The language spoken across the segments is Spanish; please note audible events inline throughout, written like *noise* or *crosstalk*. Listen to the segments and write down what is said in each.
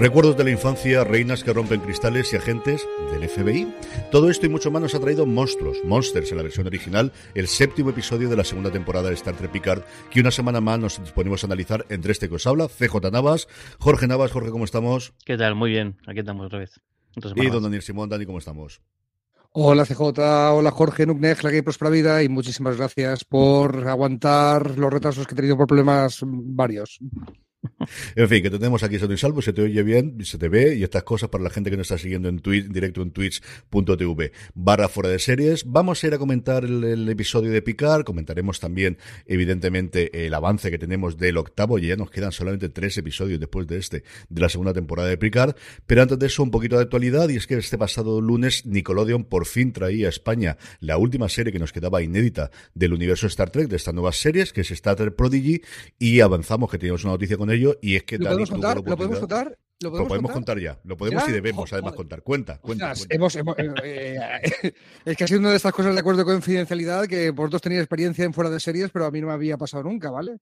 Recuerdos de la infancia, reinas que rompen cristales y agentes del FBI. Todo esto y mucho más nos ha traído Monstruos, Monsters en la versión original, el séptimo episodio de la segunda temporada de Star Trek Picard, que una semana más nos disponemos a analizar entre este que os habla, CJ Navas, Jorge Navas, Jorge, ¿cómo estamos? ¿Qué tal? Muy bien, aquí estamos otra vez. Y don Daniel Simón, Dani, ¿cómo estamos? Hola CJ, hola Jorge Nuknej, la que Prospera Vida y muchísimas gracias por aguantar los retrasos que he tenido por problemas varios. En fin, que te tenemos aquí sano y salvo, se te oye bien, se te ve y estas cosas para la gente que nos está siguiendo en Twitch, directo en twitch.tv barra fuera de series. Vamos a ir a comentar el, el episodio de Picard, comentaremos también, evidentemente, el avance que tenemos del octavo, y ya nos quedan solamente tres episodios después de este, de la segunda temporada de Picard. Pero antes de eso, un poquito de actualidad, y es que este pasado lunes Nickelodeon por fin traía a España la última serie que nos quedaba inédita del universo Star Trek, de estas nuevas series, que es Star Trek Prodigy, y avanzamos que teníamos una noticia con ello, y es que ¿Lo Dani podemos contar? ¿Lo podemos contar? ¿Lo Lo podemos, contar ya, lo podemos ¿Ya? y debemos además contar. Cuenta, cuenta. Cuenta. hemos- hemos- eh, eh, *laughs* es que ha sido una de estas cosas de acuerdo de confidencialidad que vosotros tenéis experiencia en fuera de series, pero a mí no me había pasado nunca, ¿vale?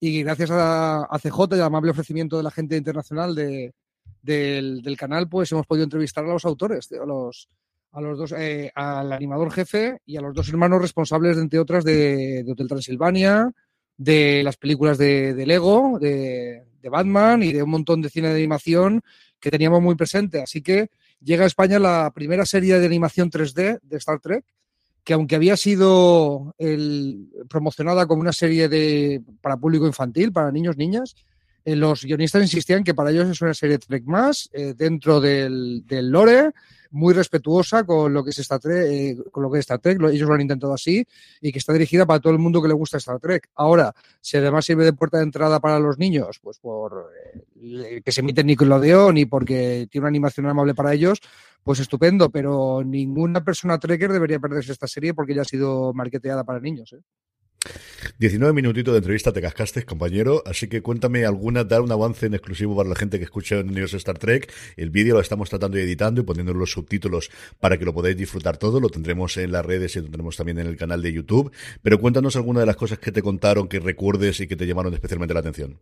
Y gracias a, a CJ y al amable ofrecimiento de la gente internacional de, del, del canal, pues hemos podido entrevistar a los autores, a los, a los dos, eh, al animador jefe y a los dos hermanos responsables, entre otras, de, de Hotel Transilvania, de las películas de, de Lego, de, de Batman y de un montón de cine de animación que teníamos muy presente. Así que llega a España la primera serie de animación 3D de Star Trek, que aunque había sido promocionada como una serie de, para público infantil, para niños, niñas, eh, los guionistas insistían que para ellos es una serie Trek más, eh, dentro del, lore, muy respetuosa con lo que es Star Trek, eh, con lo que es Star Trek, lo- ellos lo han intentado así, y que está dirigida para todo el mundo que le gusta Star Trek. Ahora, si además sirve de puerta de entrada para los niños, pues por eh, que se emite Nickelodeon y porque tiene una animación amable para ellos, pues estupendo, pero ninguna persona trekker debería perderse esta serie porque ya ha sido marketeada para niños. ¿Eh? 19 minutitos de entrevista te cascaste, compañero, así que cuéntame alguna, dar un avance en exclusivo para la gente que escucha en Universo Star Trek. El vídeo lo estamos tratando y editando y poniendo los subtítulos para que lo podáis disfrutar todo. Lo tendremos en las redes y lo tendremos también en el canal de YouTube. Pero cuéntanos alguna de las cosas que te contaron, que recuerdes y que te llamaron especialmente la atención.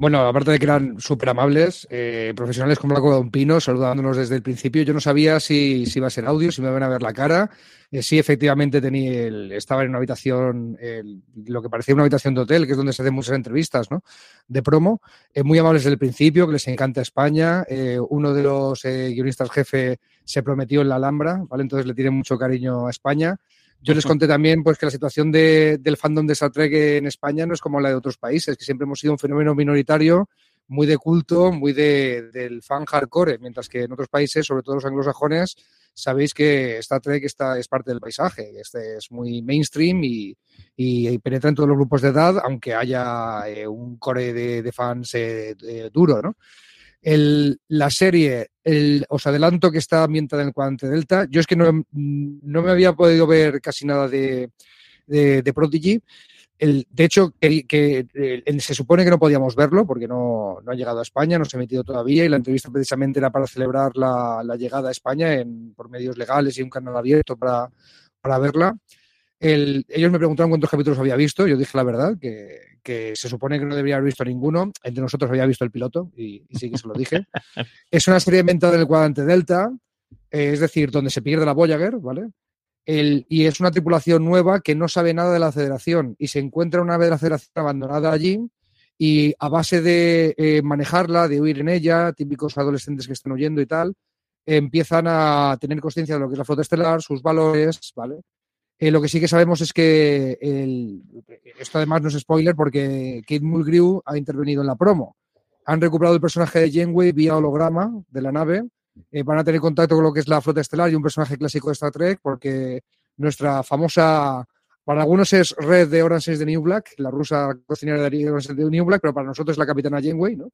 Bueno, aparte de que eran súper amables, eh, profesionales como la Cueva de Pino, saludándonos desde el principio. Yo no sabía si, si iba a ser audio, si me iban a ver la cara. Eh, sí, efectivamente, tenía el- estaba en una habitación, el- lo que parecía una habitación de hotel, que es donde se hacen muchas entrevistas ¿no? de promo. Eh, muy amables desde el principio, que les encanta España. Eh, uno de los eh, guionistas jefe se prometió en la Alhambra, ¿vale? entonces le tiene mucho cariño a España. Yo les conté también pues, que la situación de- del fandom de Star Trek en España no es como la de otros países, que siempre hemos sido un fenómeno minoritario, muy de culto, muy de, del fan hardcore, mientras que en otros países, sobre todo los anglosajones, sabéis que Star Trek está, es parte del paisaje, este es muy mainstream y, y- y penetra en todos los grupos de edad, aunque haya eh, un core de, de fans eh, eh, duro, ¿no? El- la serie El, os adelanto que está ambientada en el cuadrante Delta. Yo es que no, no me había podido ver casi nada de, de, Prodigy. El, de hecho, que, se supone que no podíamos verlo porque no, no, ha llegado a España, no se ha emitido todavía y la entrevista precisamente era para celebrar la, la llegada a España en, por medios legales y un canal abierto para, para verla. El, ellos me preguntaron cuántos capítulos había visto, yo dije la verdad, que, que, se supone que no debería haber visto ninguno, entre nosotros había visto el piloto y, y sí que se lo dije. *laughs* es una serie inventada en el cuadrante Delta, eh, es decir, donde se pierde la Voyager, ¿vale? El, y es una tripulación nueva que no sabe nada de la federación y se encuentra una vez de la federación abandonada allí y a base de eh, manejarla, de huir en ella, típicos adolescentes que están huyendo y tal, empiezan a tener conciencia de lo que es la flota estelar, sus valores, ¿vale? Eh, lo que sí que sabemos es que el, esto además no es spoiler porque Kate Mulgrew ha intervenido en la promo. Han recuperado el personaje de Janeway vía holograma de la nave eh, van a tener contacto con lo que es la flota estelar y un personaje clásico de Star Trek, porque nuestra famosa, para algunos es Red de Orange the New Black, la rusa cocinera de Orange the New Black, pero para nosotros es la capitana Janeway, ¿no?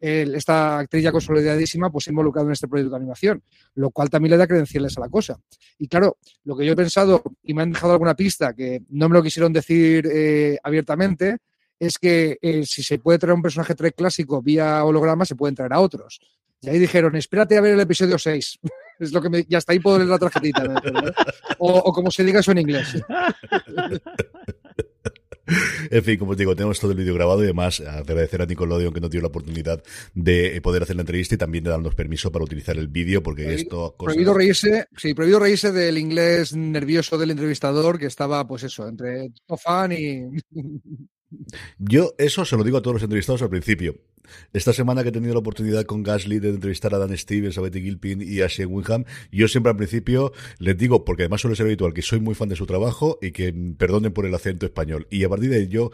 Eh, esta actriz ya consolidadísima, pues involucrada en este proyecto de animación, lo cual también le da credenciales a la cosa. Y claro, lo que yo he pensado, y me han dejado alguna pista que no me lo quisieron decir eh, abiertamente, es que eh, si se puede traer un personaje Trek clásico vía holograma, se pueden traer a otros. Y ahí dijeron, espérate a ver el episodio 6. *laughs* es lo que me, ya está ahí puedo leer la tarjetita. ¿no? *laughs* o, o, como se diga eso en inglés. *laughs* En fin, como os digo, tenemos todo el vídeo grabado y además agradecer a Nickelodeon que nos dio la oportunidad de poder hacer la entrevista y también de darnos permiso para utilizar el vídeo porque prohibido, esto... Cosas... Prohibido reírse, sí, prohibido reírse del inglés nervioso del entrevistador que estaba, pues eso, entre fan y... *laughs* Yo eso se lo digo a todos los entrevistados al principio. Esta semana que he tenido la oportunidad con Gasly de entrevistar a Dan Stevens, a Betty Gilpin y a Shane Winham, yo siempre al principio les digo, porque además suele ser habitual, que soy muy fan de su trabajo y que perdonen por el acento español. Y a partir de ello,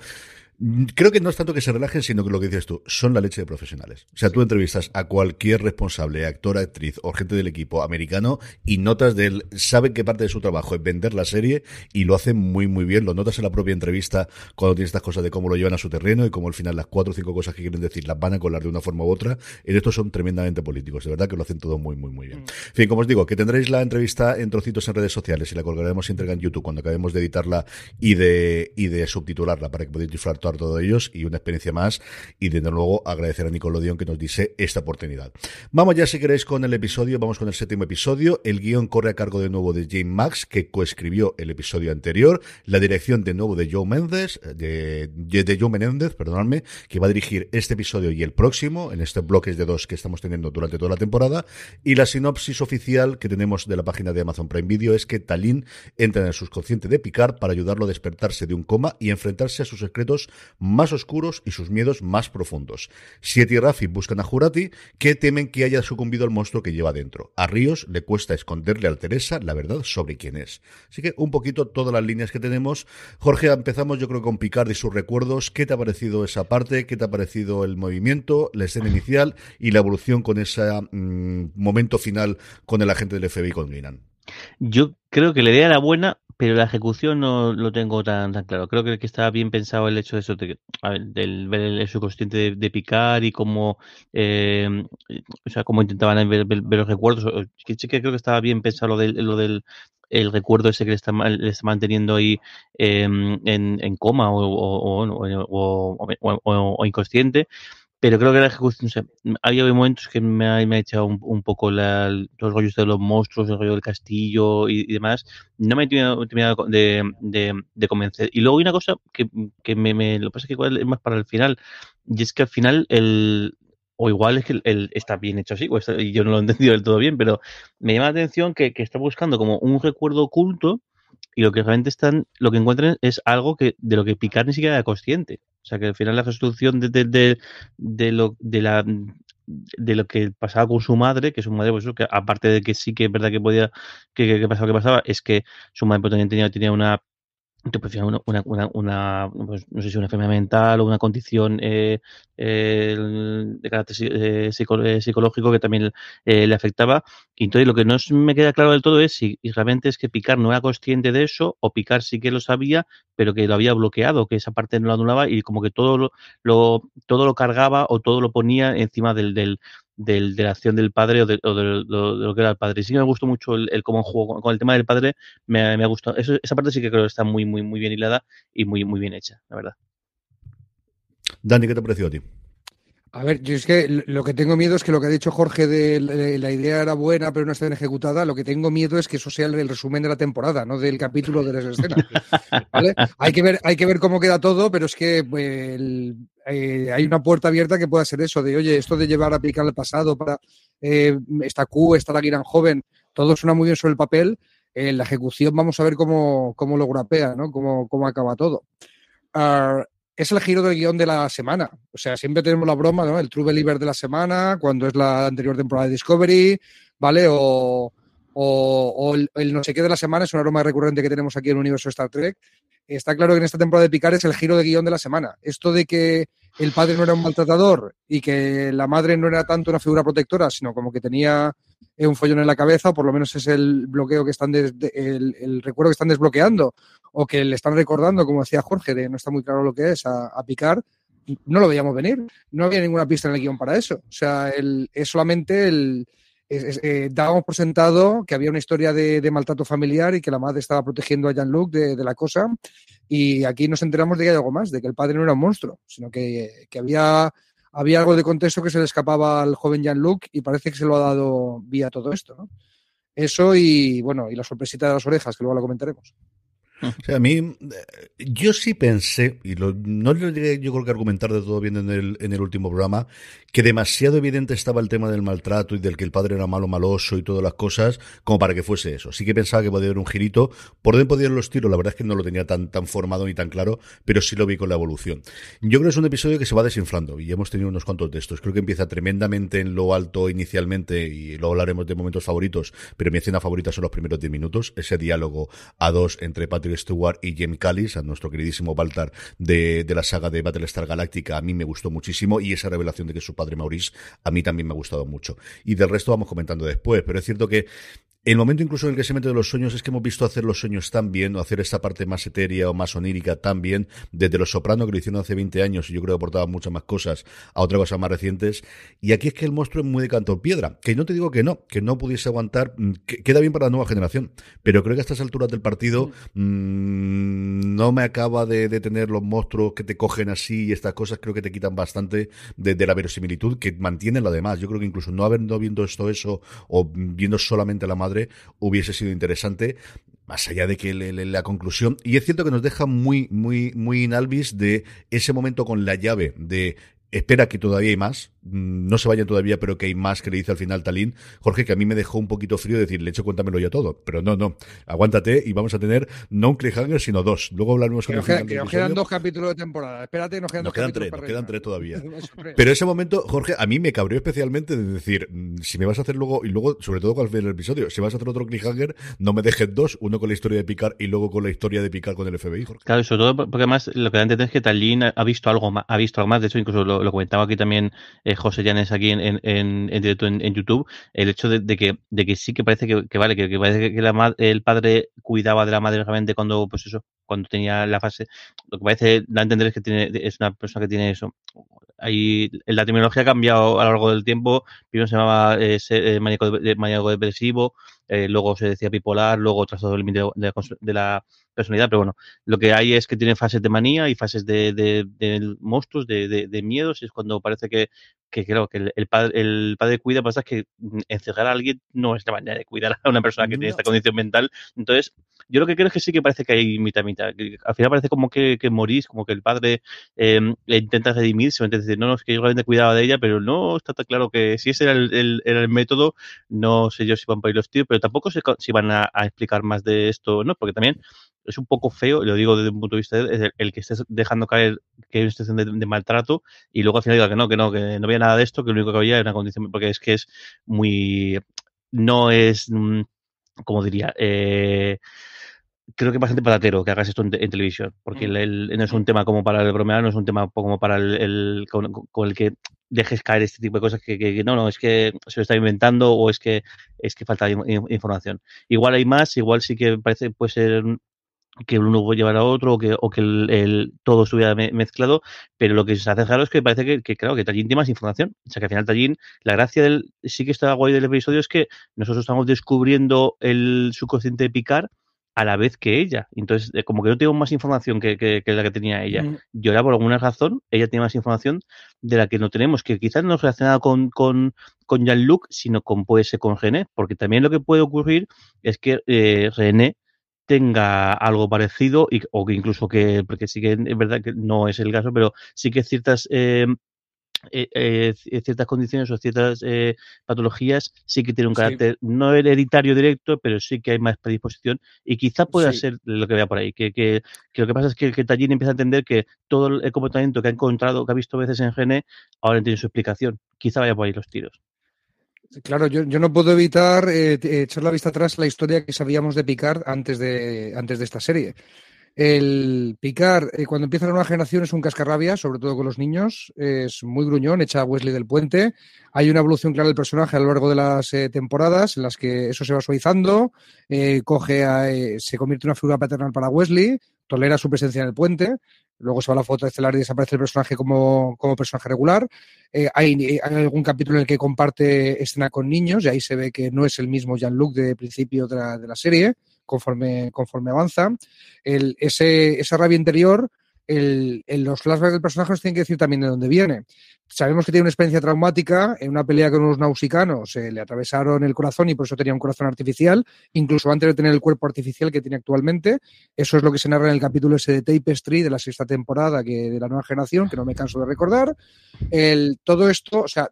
Creo que no es tanto que se relajen, sino que lo que dices tú, son la leche de profesionales. O sea, tú entrevistas a cualquier responsable, actor, actriz o gente del equipo americano y notas de él, saben que parte de su trabajo es vender la serie y lo hacen muy, muy bien. Lo notas en la propia entrevista cuando tienes estas cosas de cómo lo llevan a su terreno y cómo al final las cuatro o cinco cosas que quieren decir las van a colar de una forma u otra. En estos son tremendamente políticos. De verdad que lo hacen todo muy, muy, muy bien. Mm. En fin, como os digo, que tendréis la entrevista en trocitos en redes sociales y la colgaremos íntegra en YouTube cuando acabemos de editarla y de, y de subtitularla para que podáis disfrutar todo ellos y una experiencia más y desde luego agradecer a Nickelodeon que nos dice esta oportunidad. Vamos ya si queréis con el episodio, vamos con el séptimo episodio. El guion corre a cargo de nuevo de James Max que coescribió el episodio anterior, la dirección de nuevo de Joe Mendes, de, de Joe Menéndez, perdonadme, que va a dirigir este episodio y el próximo en este bloques de dos que estamos teniendo durante toda la temporada y la sinopsis oficial que tenemos de la página de Amazon Prime Video es que Talín entra en el subconsciente de Picard para ayudarlo a despertarse de un coma y enfrentarse a sus secretos más oscuros y sus miedos más profundos. Siete y Rafi buscan a Jurati, que temen que haya sucumbido al monstruo que lleva dentro. A Ríos le cuesta esconderle a Teresa la verdad sobre quién es. Así que un poquito todas las líneas que tenemos. Jorge, empezamos yo creo con Picard y sus recuerdos. ¿Qué te ha parecido esa parte? ¿Qué te ha parecido el movimiento, la escena inicial y la evolución con ese mmm, momento final con el agente del FBI con Guinan? Yo creo que la idea era buena, pero la ejecución no lo tengo tan, tan claro. Creo que, que estaba bien pensado el hecho de eso, de, del ver el subconsciente de, picar y cómo, eh, o sea, cómo intentaban ver, ver, ver los recuerdos. Que creo que estaba bien pensado lo del, lo del el recuerdo ese que le está, le está manteniendo ahí eh, en, en, coma o, o, o, inconsciente pero creo que la ejecución, o sea, había momentos que me ha, me ha echado un, poco la, los rollos de los monstruos, el rollo del castillo y, demás, no me he terminado de, de, de, convencer. Y luego hay una cosa que, que me, me, lo pasa que igual es más para el final, y es que al final el, o igual es que el, está bien hecho así, o y yo no lo he entendido del todo bien, pero me llama la atención que, que está buscando como un recuerdo oculto y lo que realmente están, lo que encuentran es algo que de lo que Picard ni siquiera era consciente. O sea que al final la resolución de, de, de, lo de la de lo que pasaba con su madre, que su madre, pues que aparte de que sí que es verdad que podía, que, que, que pasaba, que pasaba, es que su madre pues, también tenía, tenía una una, pues, no sé si una enfermedad mental o una condición eh, eh, de carácter eh, psicológico que también le afectaba. Y entonces lo que no me queda claro del todo es si realmente es que Picard no era consciente de eso o Picard sí que lo sabía, pero que lo había bloqueado, que esa parte no lo anulaba y como que todo lo, lo todo lo cargaba o todo lo ponía encima del, del, del, de la acción del padre o de, lo, de, lo, que era el padre. Sí que me gustó mucho el, el cómo jugó con, el tema del padre, me, me ha gustado. Eso, esa parte sí que creo que está muy, muy, muy bien hilada y muy, muy bien hecha, la verdad. Dani, ¿qué te pareció a ti? A ver, yo es que lo que tengo miedo es que lo que ha dicho Jorge de la idea era buena, pero no está bien ejecutada. Lo que tengo miedo es que eso sea el resumen de la temporada, no del capítulo de las escenas. ¿vale? *laughs* Hay, que ver, hay que ver cómo queda todo, pero es que pues, el, eh, hay una puerta abierta que pueda ser eso, de oye, esto de llevar a aplicar el pasado para eh, esta Q, esta la Guiran joven, todo suena muy bien sobre el papel. En la ejecución vamos a ver cómo, cómo lo grapea, ¿no? Cómo, cómo acaba todo. Uh, es el giro del guion de la semana. O sea, siempre tenemos la broma, ¿no? El True Believer de la semana, cuando es la anterior temporada de Discovery, ¿vale? O, el, no sé qué de la semana es una broma recurrente que tenemos aquí en el universo Star Trek. Está claro que en esta temporada de Picard es el giro de guion de la semana. Esto de que el padre no era un maltratador y que la madre no era tanto una figura protectora, sino como que tenía un follón en la cabeza, o por lo menos es el bloqueo que están, el, recuerdo que están desbloqueando, o que le están recordando, como decía Jorge, de no está muy claro lo que es, a, Picard, no lo veíamos venir. No había ninguna pista en el guion para eso. O sea, el, es solamente el. Es, es, eh, dábamos por sentado que había una historia de, de, maltrato familiar y que la madre estaba protegiendo a Jean-Luc de, de, la cosa. Y aquí nos enteramos de que hay algo más, de que el padre no era un monstruo, sino que, que había había algo de contexto que se le escapaba al joven Jean-Luc y parece que se lo ha dado vía todo esto, ¿no? Eso y, bueno, y la sorpresita de las orejas, que luego la comentaremos. O sea, a mí, yo sí pensé, y lo, no lo llegué yo creo que argumentar de todo bien en el, en el último programa, que demasiado evidente estaba el tema del maltrato y del que el padre era malo, maloso y todas las cosas, como para que fuese eso. Sí que pensaba que podía haber un girito. Por dónde podían los tiros, la verdad es que no lo tenía tan, tan formado ni tan claro, pero sí lo vi con la evolución. Yo creo que es un episodio que se va desinflando y hemos tenido unos cuantos de estos. Creo que empieza tremendamente en lo alto inicialmente y luego hablaremos de momentos favoritos, pero mi escena favorita son los primeros 10 minutos. Ese diálogo a dos entre Patrick Stewart y Jim Callis, a nuestro queridísimo Baltar de, de, la saga de Battlestar Galactica, a mí me gustó muchísimo y esa revelación de que su padre Maurice a mí también me ha gustado mucho. Y del resto vamos comentando después, pero es cierto que el momento incluso en el que se mete de los sueños es que hemos visto hacer los sueños tan bien, o hacer esta parte más etérea o más onírica tan bien, desde Los Soprano, que lo hicieron hace 20 años y yo creo que aportaba muchas más cosas a otras cosas más recientes. Y aquí es que el monstruo es muy de canto piedra, que no te digo que no, que no pudiese aguantar, que queda bien para la nueva generación, pero creo que a estas alturas del partido mmm, no me acaba de, de, tener los monstruos que te cogen así y estas cosas creo que te quitan bastante de, de la verosimilitud que mantienen lo demás. Yo creo que incluso no habiendo viendo esto eso o viendo solamente la madre hubiese sido interesante más allá de que la conclusión. Y es cierto que nos deja muy muy muy inalvis de ese momento con la llave de espera que todavía hay más, no se vayan todavía, pero que hay más que le dice al final Talín. Jorge, que a mí me dejó un poquito frío decir, le hecho cuéntamelo ya todo. Pero no, no, aguántate y vamos a tener no un cliffhanger, sino dos. Luego hablaremos con el final Que nos quedan dos capítulos de temporada. Espérate, nos quedan nos dos quedan tres, nos quedan tres todavía. *laughs* pero ese momento, Jorge, a mí me cabreó especialmente de decir, si me vas a hacer luego, y luego, sobre todo con el episodio, si vas a hacer otro cliffhanger, no me dejes dos, uno con la historia de Picard y luego con la historia de Picard con el FBI, Jorge. Claro, sobre todo porque además lo que da a entender es que Talín ha visto algo más, ha visto algo más, de hecho incluso lo, lo comentaba aquí también eh, José Llanes aquí en, en, en, directo en, YouTube, el hecho de, que, de que sí que parece que, que vale, que, que, parece que la, el padre cuidaba de la madre realmente cuando, pues eso, cuando tenía la fase, lo que parece da a entender es que tiene, es una persona que tiene eso. Ahí, la terminología ha cambiado a lo largo del tiempo, primero se llamaba eh, eh, maníaco, de, maníaco depresivo, eh, luego se decía bipolar, luego trastorno del límite de, de, de la personalidad, pero bueno, lo que hay es que tienen fases de manía y fases de, de, de monstruos, de, miedos, y es cuando parece que, que creo que el, el, padre, el padre cuida, pasa que encerrar a alguien no es la manera de cuidar a una persona que no. tiene esta condición mental. Entonces, yo lo que creo es que sí que parece que hay mitad mitad. Al final parece como que, que morís, como que el padre eh, intenta redimirse, intenta decir, no, no, es que yo realmente cuidaba de ella, pero no está tan claro que si ese era el, el, el método, no sé yo si van por ahí los tíos, pero tampoco sé si van a, explicar más de esto, ¿no? Porque también es un poco feo, lo digo desde un punto de vista el, que estés dejando caer que hay una situación de, de, maltrato y luego al final diga que no, que no, que no había nada de esto, que lo único que había era una condición, porque es que es muy, no es, mm, como diría, eh, creo que es bastante patatero que hagas esto en, en televisión, porque el, el, no es un tema como para el bromear, no es un tema como para el, el con, con, el que dejes caer este tipo de cosas que, que, que, no, no, es que se lo está inventando o es que es que falta información. Igual hay más, igual sí que parece puede ser que uno puede llevar a otro o que, o que el, todo estuviera mezclado, pero lo que se hace claro es que parece que, que claro, que Tallín tiene más información. O sea, que al final Tallín, la gracia del, sí que está guay del episodio es que nosotros estamos descubriendo el subconsciente de Picard a la vez que ella. Entonces, eh, como que no tengo más información que, que, la que tenía ella. Mm. Y ahora, por alguna razón, ella tiene más información de la que no tenemos, que quizás no relacionada con, con, con Jean-Luc, sino con, puede ser con René, porque también lo que puede ocurrir es que eh, René tenga algo parecido y, o que incluso que, porque sí que es verdad que no es el caso, pero sí que ciertas eh, eh, eh, ciertas condiciones o ciertas eh, patologías sí que tiene un carácter no hereditario directo, pero sí que hay más predisposición y quizá pueda ser lo que vea por ahí, que, que, lo que pasa es que, que Tallín empieza a entender que todo el comportamiento que ha encontrado, que ha visto veces en Gene, ahora tiene su explicación. Quizá vaya por ahí los tiros. Claro, yo, yo, no puedo evitar echar la vista atrás la historia que sabíamos de Picard antes de, antes de esta serie. El picar, eh, cuando empieza la nueva generación, es un cascarrabia, sobre todo con los niños. Es muy gruñón, echa a Wesley del puente. Hay una evolución clara del personaje a lo largo de las eh, temporadas en las que eso se va suavizando. Eh, coge se convierte en una figura paternal para Wesley, tolera su presencia en el puente. Luego se va a la foto estelar y desaparece el personaje como, como personaje regular. hay, algún capítulo en el que comparte escena con niños y ahí se ve que no es el mismo Jean-Luc de principio de de la serie conforme, conforme avanza. El, ese, esa rabia interior, el, los flashbacks del personaje nos tienen que decir también de dónde viene. Sabemos que tiene una experiencia traumática en una pelea con unos nausicanos, le atravesaron el corazón y por eso tenía un corazón artificial, incluso antes de tener el cuerpo artificial que tiene actualmente. Eso es lo que se narra en el capítulo ese de Tapestry de la sexta temporada que, de la nueva generación, que no me canso de recordar. El, todo esto, o sea,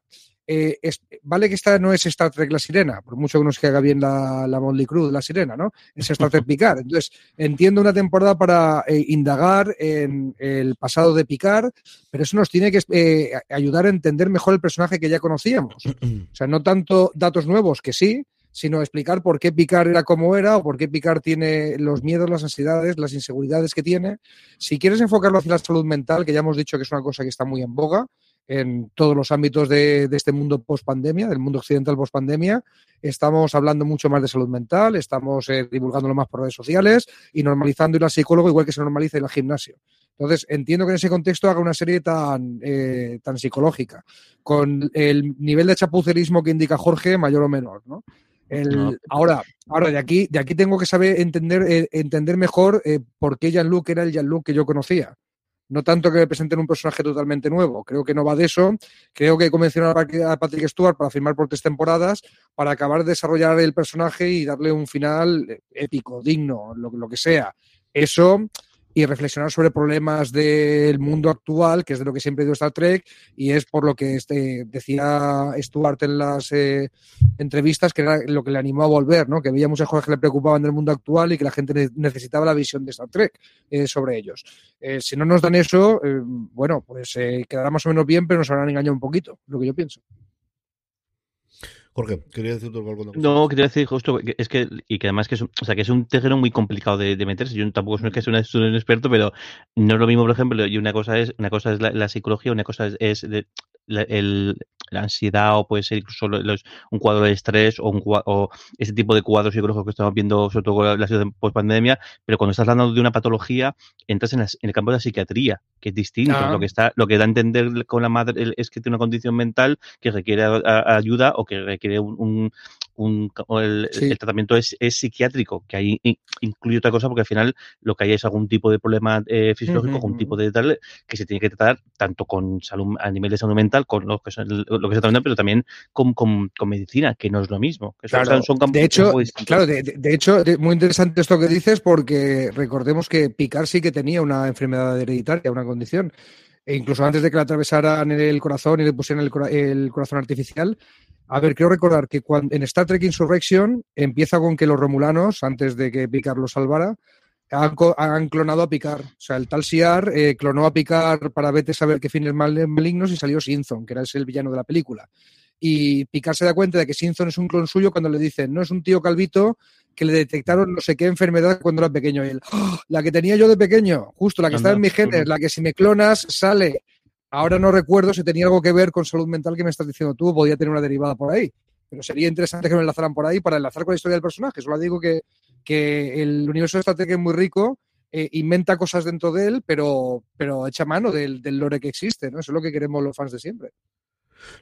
eh, vale que esta no es Star Trek La Sirena, por mucho que nos haga bien la, la Motley Crue La Sirena, ¿no? Es Star Trek *laughs* Picard. Entonces, entiendo una temporada para eh, indagar en el pasado de Picard, pero eso nos tiene que eh, ayudar a entender mejor el personaje que ya conocíamos. O sea, no tanto datos nuevos, que sí, sino explicar por qué Picard era como era o por qué Picard tiene los miedos, las ansiedades, las inseguridades que tiene. Si quieres enfocarlo hacia la salud mental, que ya hemos dicho que es una cosa que está muy en boga, en todos los ámbitos de, este mundo post pandemia, del mundo occidental post pandemia. Estamos hablando mucho más de salud mental, estamos eh, divulgándolo más por redes sociales y normalizando ir al psicólogo igual que se normaliza ir al gimnasio. Entonces, entiendo que en ese contexto haga una serie tan, eh, tan psicológica, con el nivel de chapucerismo que indica Jorge, mayor o menor, ¿no? Ahora, ahora de aquí, de aquí tengo que saber entender, eh, entender mejor por qué Jean-Luc era el Jean-Luc que yo conocía. No tanto que me presenten un personaje totalmente nuevo, creo que no va de eso. Creo que convencionar a Patrick Stewart para firmar por tres temporadas, para acabar de desarrollar el personaje y darle un final épico, digno, lo, lo que sea. Eso y reflexionar sobre problemas del mundo actual, que es de lo que siempre dio Star Trek, y es por lo que este, decía Stuart en las eh, entrevistas, que era lo que le animó a volver, ¿no? que veía muchas cosas que le preocupaban del mundo actual y que la gente necesitaba la visión de Star Trek eh, sobre ellos. Eh, si no nos dan eso, bueno, pues quedará más o menos bien, pero nos habrán engañado un poquito, lo que yo pienso. Jorge, quería decir algo. No, quería decir justo que es que, y que además que es, un, o sea, que es un terreno muy complicado de, meterse. Yo tampoco soy que sea un experto, pero no es lo mismo, por ejemplo, y una cosa es, una cosa es la, psicología, una cosa es, la, el, la, ansiedad o puede ser incluso un cuadro de estrés o, un, o ese tipo de cuadros psicológicos que estamos viendo, sobre todo con la situación post pandemia, pero cuando estás hablando de una patología, entras en, el campo de la psiquiatría, que es distinto. Lo que está, lo que da a entender con la madre es que tiene una condición mental que requiere ayuda o que requiere un, un, el, tratamiento es, psiquiátrico, que ahí incluye otra cosa porque al final lo que hay es algún tipo de problema eh, fisiológico, algún tipo de tal que se tiene que tratar tanto con salud a nivel de salud mental, con lo que, lo que se trata, pero también con, con, medicina, que no es lo mismo. de hecho, claro, de, hecho, muy interesante esto que dices porque recordemos que Picard sí que tenía una enfermedad hereditaria, una condición. E incluso antes de que le atravesaran el corazón y le pusieran el corazón artificial, a ver, quiero recordar que cuando, en Star Trek Insurrection empieza con que los romulanos, antes de que Picard los salvara, han, clonado a Picard. O sea, el tal Siar eh, clonó a Picard para vete saber qué fines malignos y salió Sinzon, que era el villano de la película. Y Picard se da cuenta de que Sinzon es un clon suyo cuando le dicen, no es un tío calvito que le detectaron no sé qué enfermedad cuando era pequeño. Y él, ¡Ah! la que tenía yo de pequeño, justo la que está en mis genes, la que si me clonas sale. Ahora no recuerdo si tenía algo que ver con salud mental que me estás diciendo tú, podía tener una derivada por ahí. Pero sería interesante que me enlazaran por ahí para enlazar con la historia del personaje. Solo digo que, que el universo de Star Trek es muy rico eh, inventa cosas dentro de él, pero, pero echa mano del, del lore que existe, ¿no? Eso es lo que queremos los fans de siempre.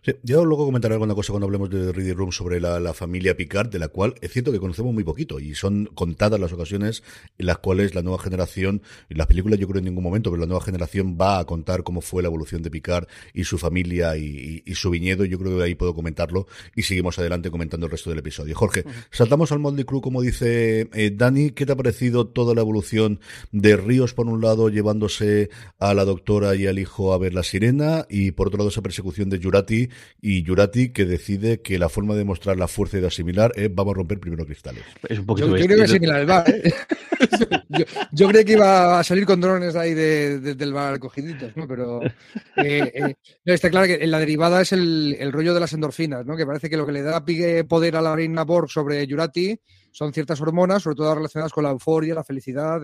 Sí, yo luego comentaré alguna cosa cuando hablemos de Reading Room sobre la, la, familia Picard, de la cual es cierto que conocemos muy poquito y son contadas las ocasiones en las cuales la nueva generación, y las películas yo creo en ningún momento, pero la nueva generación va a contar cómo fue la evolución de Picard y su familia y, y, y su viñedo. Yo creo que ahí puedo comentarlo y seguimos adelante comentando el resto del episodio. Jorge, uh -huh. saltamos al Moldy Crew, como dice eh, Dani. ¿Qué te ha parecido toda la evolución de Ríos, por un lado, llevándose a la doctora y al hijo a ver la sirena, y por otro lado, esa persecución de Jurati y Jurati que decide que la forma de mostrar la fuerza y de asimilar es vamos a romper primero cristales. Es un *laughs* yo, yo creo que es similar al bar, ¿eh? yo, yo, que iba a salir con drones ahí de, de, del bar cogiditos, ¿no? Pero eh, eh, no, está claro que la derivada es el, el, rollo de las endorfinas, ¿no? Que parece que lo que le da poder a la reina Borg sobre Jurati son ciertas hormonas, sobre todo relacionadas con la euforia, la felicidad.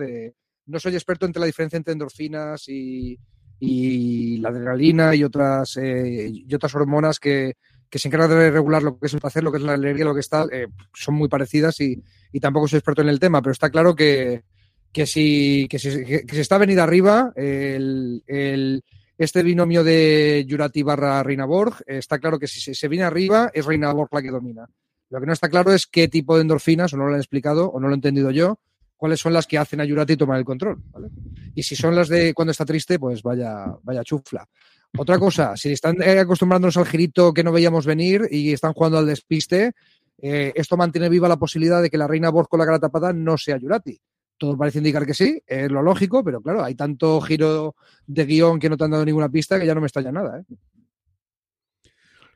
no soy experto entre la diferencia entre endorfinas y, y la adrenalina y otras, eh, y otras hormonas que, que, se encargan de regular lo que es el placer, lo que es la alegría, lo que está, eh, son muy parecidas y, y, tampoco soy experto en el tema, pero está claro que, que si, que si, que si está venida arriba, el, el, este binomio de Jurati barra Reina Borg, eh, está claro que si se, se, viene arriba es Reina Borg la que domina. Lo que no está claro es qué tipo de endorfinas, o no lo han explicado, o no lo he entendido yo, cuáles son las que hacen a Jurati tomar el control. ¿vale? Y si son las de cuando está triste, pues vaya, vaya chufla. Otra cosa, si están eh, acostumbrándonos al girito que no veíamos venir y están jugando al despiste, eh, esto mantiene viva la posibilidad de que la reina Borg con la cara tapada no sea Jurati. Todo parece indicar que sí, es lo lógico, pero claro, hay tanto giro de guion que no te han dado ninguna pista que ya no me estalla nada. ¿eh?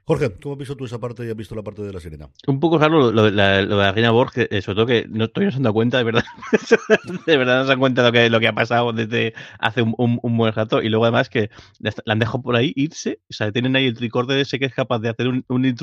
Jorge, ¿cómo has visto tú esa parte y has visto la parte de la sirena? Un poco raro lo, lo, lo de la reina Borg, eh, sobre todo que no, todavía no se han dado cuenta, de verdad. *laughs* de verdad no se han cuenta de lo que, lo que ha pasado desde hace un, un, un, buen rato. Y luego además que la han dejado por ahí irse. O sea, tienen ahí el tricorder ese que es capaz de hacer un, un,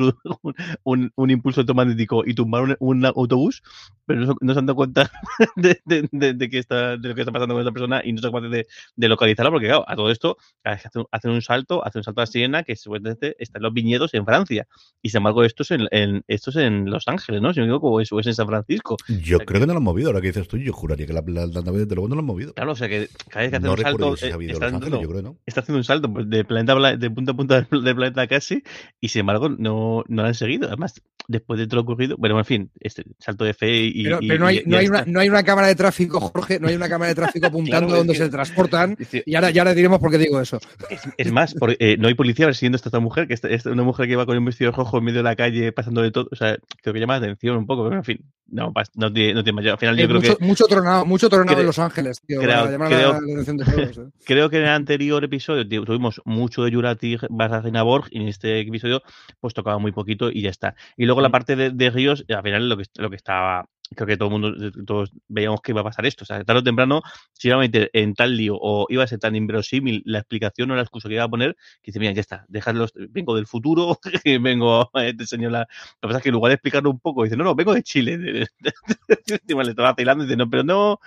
*laughs* un impulso automático y tumbar un, autobús, pero no, no, se han dado cuenta *laughs* de, de, de, de, que está, de lo que está pasando con esta persona y no son capaces de, localizarla, porque claro, a todo esto hacen, un salto, hacen un salto a la sirena que supuestamente está en los viñedos en Francia. Y sin embargo, esto es en, en, esto es en Los Ángeles, ¿no? Si no me equivoco, eso es en San Francisco. Yo o sea, creo que, que no lo han movido, ahora que dices tú, yo juraría que la, la, la nave de luego no lo han movido. Claro, o sea que cada vez que hace no un salto. Si eh, está, Ángeles, no, creo, ¿no? está, haciendo un salto de planeta de punta a punta del planeta casi, y sin embargo, no, no lo han seguido. Además, después de todo lo ocurrido, bueno, en fin, este salto de fe y. Pero, y, pero no, hay, y no, hay una, no, hay, una, cámara de tráfico, Jorge, no hay una cámara de tráfico *laughs* apuntando claro, donde se transportan, y ahora ya le diremos por qué digo eso. Es, es más, porque, eh, no hay policía persiguiendo a esta mujer, que es, es una mujer que va con un vestido rojo en medio de la calle pasando de todo. O sea, creo que llama la atención un poco, pero en fin, no, no tiene, no tiene mayor. Al final, yo creo mucho, que. Mucho tronado, mucho tronado creo, en Los Ángeles, tío. Creo, creo, la de todos. ¿eh? *laughs* creo que en el anterior episodio tío, tuvimos mucho de Jurati barra Reina Borg y en este episodio, pues tocaba muy poquito y ya está. Y luego la parte de, de Ríos, al final lo que, lo que estaba creo que todo el mundo, todos veíamos que iba a pasar esto. O sea, tarde o temprano, si iba a meter en tal lío o iba a ser tan inverosímil la explicación o la excusa que iba a poner, que dice, mira, ya está, dejadlos, vengo del futuro, *laughs* vengo, eh, te enseño la... Lo que pasa es que en lugar de explicarlo un poco, dice, no, no, vengo de Chile. *laughs* le estaba vacilando y dice, no, pero no,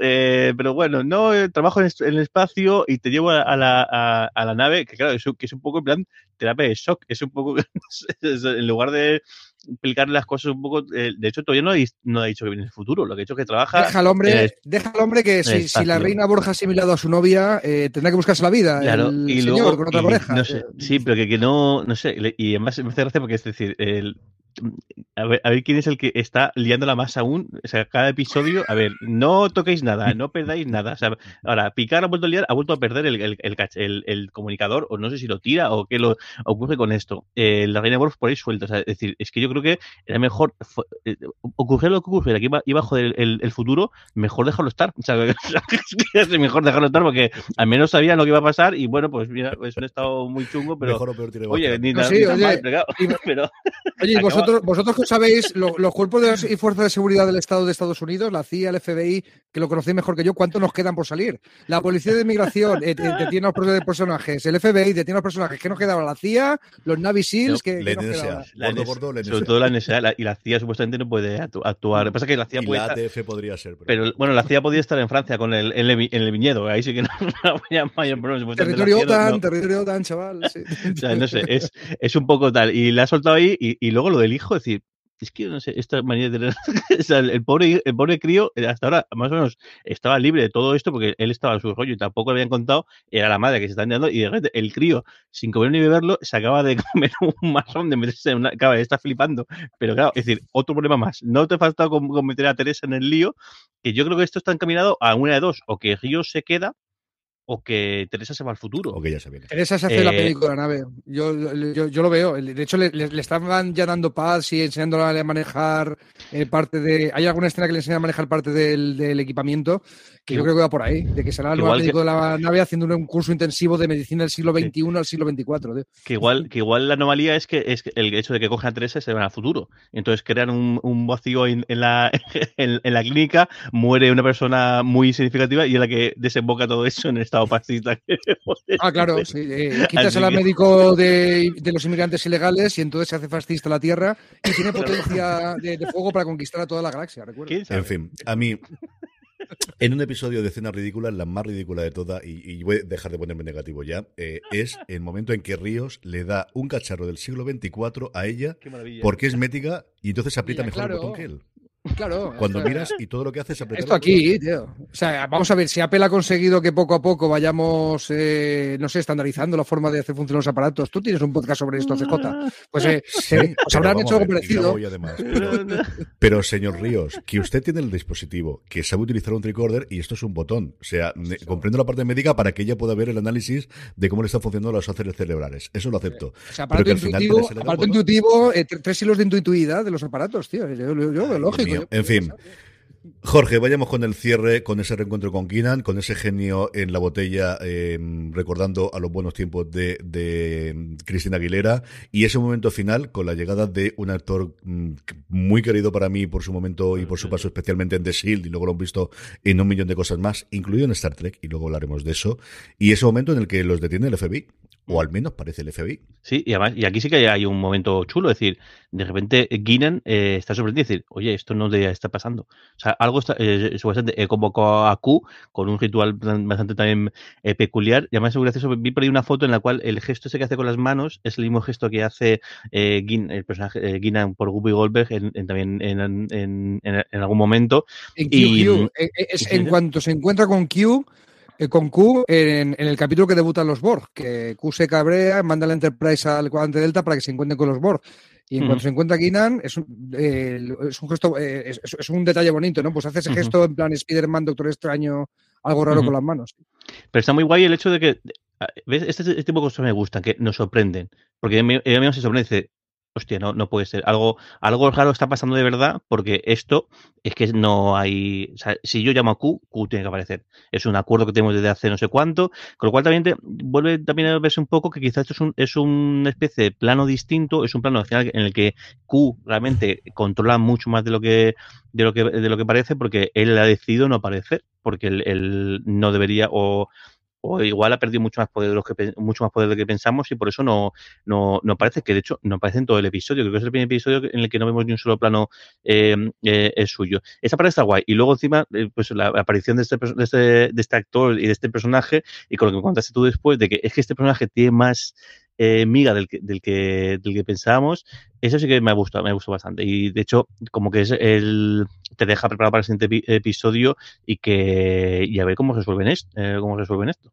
eh, pero bueno, no, eh, trabajo en, el espacio y te llevo a, a, la, a, a la nave, que claro, es, que es un poco en plan terapia de shock, es un poco, *laughs* en lugar de explicarle las cosas un poco. Eh, de hecho, todavía no ha, no ha, dicho que viene el futuro. Lo que ha dicho es que trabaja. Deja al hombre, el, deja al hombre que si, si, la reina Borja ha asimilado a su novia, eh, tendrá que buscarse la vida. Claro, el y señor, luego, con otra y, pareja. No sé, sí, pero que, que, no, no sé. Y además me hace gracia porque es decir, el, a ver, a ver, quién es el que está liándola más aún. O sea, cada episodio, a ver, no toquéis nada, no perdáis nada. O sea, ahora, Picard ha vuelto a liar, ha vuelto a perder el, el, el, el comunicador, o no sé si lo tira o qué lo ocurre con esto. Eh, la reina Worf por ahí suelta. O sea, es decir, es que yo creo que era mejor eh, ocurrir lo que ocurriera, que iba, iba a joder el, el, futuro, mejor dejarlo estar. O sea, *laughs* es mejor dejarlo estar porque al menos sabían lo que iba a pasar y bueno, pues mira, es un estado muy chungo, pero. Mejor o peor tiene oye, ni, no, nada, sí, ni oye, mal, pero, *laughs* pero, oye, vosotros, vosotros que sabéis, lo, los cuerpos de, y fuerzas de seguridad del Estado de Estados Unidos, la CIA, el FBI, que lo conocéis mejor que yo, ¿cuántos nos quedan por salir? La Policía de Inmigración eh, detiene a los personajes, el FBI detiene a los personajes, ¿qué nos quedaba? La CIA, los Navy SEALs, ¿qué, la ¿qué nos quedaba? La gordo, gordo, la sobre todo la NSA la, y la CIA supuestamente no puede actuar. Lo que pasa es que la CIA y puede la estar, ATF podría ser. Pero... pero... bueno, la CIA podría estar en Francia con el, en, el, en el viñedo, ahí sí que no, *laughs* no mayor problema. Territorio OTAN, no. territorio OTAN, chaval. Sí. *laughs* o sea, no sé, es, es un poco tal. Y la ha soltado ahí y, y luego lo del hijo, es decir, es que no sé, esta manía de tener, *laughs* el pobre, el pobre crío, eh, hasta ahora más o menos estaba libre de todo esto porque él estaba en su rollo y tampoco le habían contado, era la madre que se está dando y de repente el crío, sin comer ni beberlo, se acaba de *laughs* comer un marrón de meterse en una, de estar flipando, pero claro, es decir, otro problema más, no te falta con, con meter a Teresa en el lío, que yo creo que esto está encaminado a una de dos, o que Río se queda o que Teresa se va al futuro. O que ya se viene. Teresa se hace la Eh, película de la nave. Yo, yo, yo lo veo. De hecho, le, le- le estaban ya dando paz y enseñándole a manejar eh, parte de. Hay alguna escena que le enseña a manejar parte del, del equipamiento que yo creo que va por ahí. De que será el nuevo Igual que- médico de la nave haciendo un curso intensivo de medicina del siglo XXI al siglo XXIV. tío. Que igual, que igual la anomalía es que es que el hecho de que cojan a Teresa y se van al futuro. Entonces crean un, un vacío en, en la, *laughs* en, en la clínica, muere una persona muy significativa y es la que desemboca todo eso en el que *laughs* vemos Ah, claro, sí. eh, *laughs* quitas al que- médico de, de los inmigrantes ilegales y entonces se hace fascista la Tierra y tiene potencia de, de fuego para conquistar a toda la galaxia, recuerda. En fin, a mí, en un episodio de escenas ridículas, la más ridícula de todas, y, y voy a dejar de ponerme negativo ya, eh, es el momento en que Ríos le da un cacharro del siglo XXIV a ella porque es mética y entonces aprieta Mira, mejor claro. el botón que él. Claro. *laughs* Cuando miras y todo lo que hace es apretar Esto aquí, tío. O sea, vamos a ver, si Apple ha conseguido que poco a poco vayamos, eh, no sé, estandarizando la forma de hacer funcionar los aparatos. Tú tienes un podcast sobre esto, CJ. Pues eh, *laughs* Sí, eh, os pero habrán hecho algo parecido. además, *laughs* pero, pero, señor Ríos, que usted tiene el dispositivo, que sabe utilizar un tricorder y esto es un botón. O sea, ne- comprendo la parte médica para que ella pueda ver el análisis de cómo le están funcionando los ácidos cerebrales. Eso lo acepto. O sea, Pero aparato que al final intuitivo, el aparato intuitivo eh, tre- tres hilos de intuitividad de los aparatos, tío. Yo, yo- yo lógico. En fin. Jorge, vayamos con el cierre, con ese reencuentro con Keenan, con ese genio en la botella, eh, recordando a los buenos tiempos de, de Cristina Aguilera, y ese momento final con la llegada de un actor mm, muy querido para mí por su momento y por su paso especialmente en The Shield, y luego lo hemos visto en un millón de cosas más, incluido en Star Trek, y luego hablaremos de eso, y ese momento en el que los detiene el FBI, o al menos parece el FBI. Sí, y además, y aquí sí que hay un momento chulo, es decir, de repente Guinan eh, está sorprendido, es decir, oye, esto no debería estar pasando. O sea, algo está, eh, supuestamente he convocado a Q con un ritual tan- bastante también eh, peculiar, y además es gracioso, vi por ahí una foto en la cual el gesto ese que hace con las manos es el mismo gesto que hace eh, Guin- el personaje eh, Guinan por Guppy Goldberg en, en- también en, en, en- en algún momento. En Q, Y- Q, eh, eh, es ¿en cuanto se encuentra con Q, eh, con Q en, en el capítulo que debutan los Borg, que Q se cabrea, manda la Enterprise al cuadrante Delta para que se encuentren con los Borg. Y en cuanto se encuentra Guinan, es un, eh, es un gesto, eh, es, es un detalle bonito, ¿no? Pues hace ese gesto en plan Spider-Man, Doctor Extraño, algo raro con las manos. Pero está muy guay el hecho de que, ah, ¿ves? Este, este tipo de cosas me gustan, que nos sorprenden. Porque ella mismo se sorprende dice, hostia, no, no puede ser. Algo, algo raro está pasando de verdad, porque esto es que no hay. O sea, si yo llamo a Q, Q tiene que aparecer. Es un acuerdo que tenemos desde hace no sé cuánto. Con lo cual también te, vuelve también a verse un poco que quizás esto es, un, es una especie de plano distinto, es un plano al final en el que Q realmente controla mucho más de lo que de lo que de lo que parece, porque él ha decidido no aparecer, porque él, él no debería o o igual ha perdido mucho más poder de los que mucho más poder de que pensamos y por eso no, no, no parece que de hecho no aparece en todo el episodio creo que es el primer episodio en el que no vemos ni un solo plano eh, eh, es suyo. Esa parte está guay y luego encima eh, pues la aparición de este, de este de este actor y de este personaje y con lo que me contaste tú después de que es que este personaje tiene más eh, miga del que, del que del que pensábamos eso sí que me ha gustado me ha gustado bastante y de hecho como que es el te deja preparado para el siguiente epi- episodio y que y a ver cómo resuelven esto cómo resuelven esto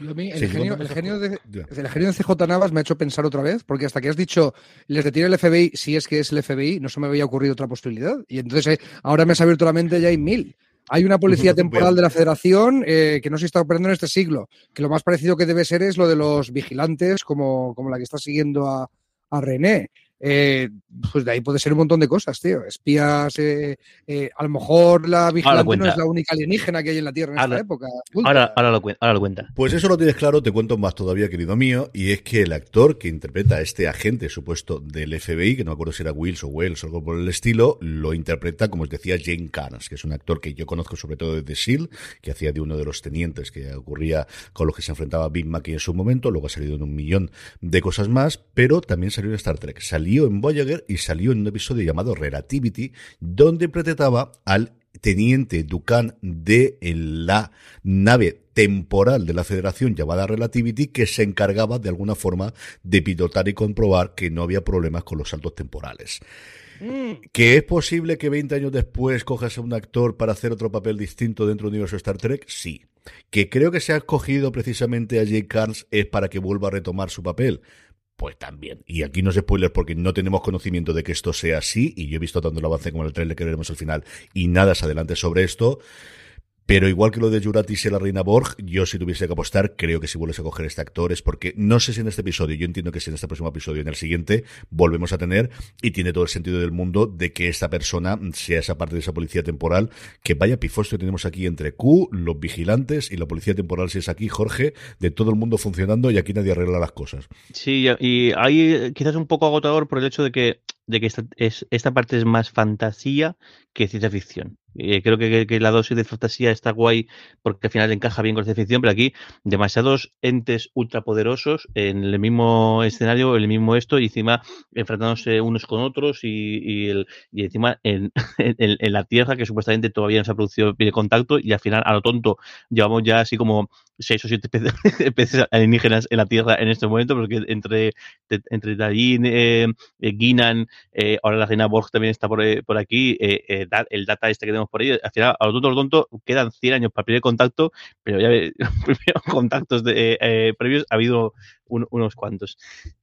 Yo a mí, el, Sí, genio, ¿cuándo el, me genio de, Ya. el genio de CJ Navas me ha hecho pensar otra vez, porque hasta que has dicho les detiene el FBI, si es que es el FBI, no se me había ocurrido otra posibilidad. Y entonces eh, ahora me has abierto la mente, ya hay mil. Hay una policía temporal de la Federación eh, que no se está operando en este siglo, que lo más parecido que debe ser es lo de los vigilantes, como, como la que está siguiendo a, a René. Eh, pues de ahí puede ser un montón de cosas, tío. Espías, eh, eh, a lo mejor la vigilante no es la única alienígena que hay en la Tierra en Ahora- esta época. ahora, ahora, lo, ahora lo cuenta Pues eso lo tienes claro, te cuento más todavía, querido mío, y es que el actor que interpreta a este agente supuesto del FBI, que no me acuerdo si era Wills o Wells o algo por el estilo, lo interpreta, como os decía, Jane Carnes, que es un actor que yo conozco sobre todo de The Seal, que hacía de uno de los tenientes que ocurría con los que se enfrentaba Big Mac en su momento, luego ha salido en un millón de cosas más, pero también salió en Star Trek, salió en Voyager y salió en un episodio llamado Relativity, donde interpretaba al teniente Ducan de la nave temporal de la federación llamada Relativity que se encargaba de alguna forma de pilotar y comprobar que no había problemas con los saltos temporales. Mm. ¿Que es posible que 20 años después cojas a un actor para hacer otro papel distinto dentro del universo Star Trek? Sí. ¿Que creo que se ha escogido precisamente a Jake Carnes es para que vuelva a retomar su papel? Pues también. Y aquí no es spoiler porque no tenemos conocimiento de que esto sea así. Y yo he visto tanto el avance como el trailer que veremos al final. Y nada se adelante sobre esto. Pero igual que lo de Juratis y la reina Borg, yo si tuviese que apostar, creo que si vuelves a coger este actor es porque no sé si en este episodio, yo entiendo que si en este próximo episodio, en el siguiente, volvemos a tener, y tiene todo el sentido del mundo de que esta persona sea esa parte de esa policía temporal, que vaya pifostio tenemos aquí entre Q, los vigilantes y la policía temporal, si es aquí, Jorge, de todo el mundo funcionando y aquí nadie arregla las cosas. Sí, y ahí quizás un poco agotador por el hecho de que, de que esta, es, esta parte es más fantasía que ciencia ficción. Eh, creo que, que, la dosis de fantasía está guay porque al final encaja bien con ciencia ficción, pero aquí demasiados entes ultrapoderosos en el mismo escenario, en el mismo esto, y encima enfrentándose unos con otros, y, y, el, encima *laughs* en, en, en, la Tierra, que supuestamente todavía no se ha producido bien contacto, y al final, a lo tonto, llevamos ya así como seis o siete especies *laughs* alienígenas en la Tierra en este momento, porque entre, entre Darín, eh, Guinan, eh, ahora la reina Borg también está por, por aquí, eh, el data este que tenemos por ahí, al final, a lo tonto, a lo tonto, quedan 100 años para el primer contacto, pero ya *laughs* primeros contactos de, eh, previos ha habido un, unos cuantos.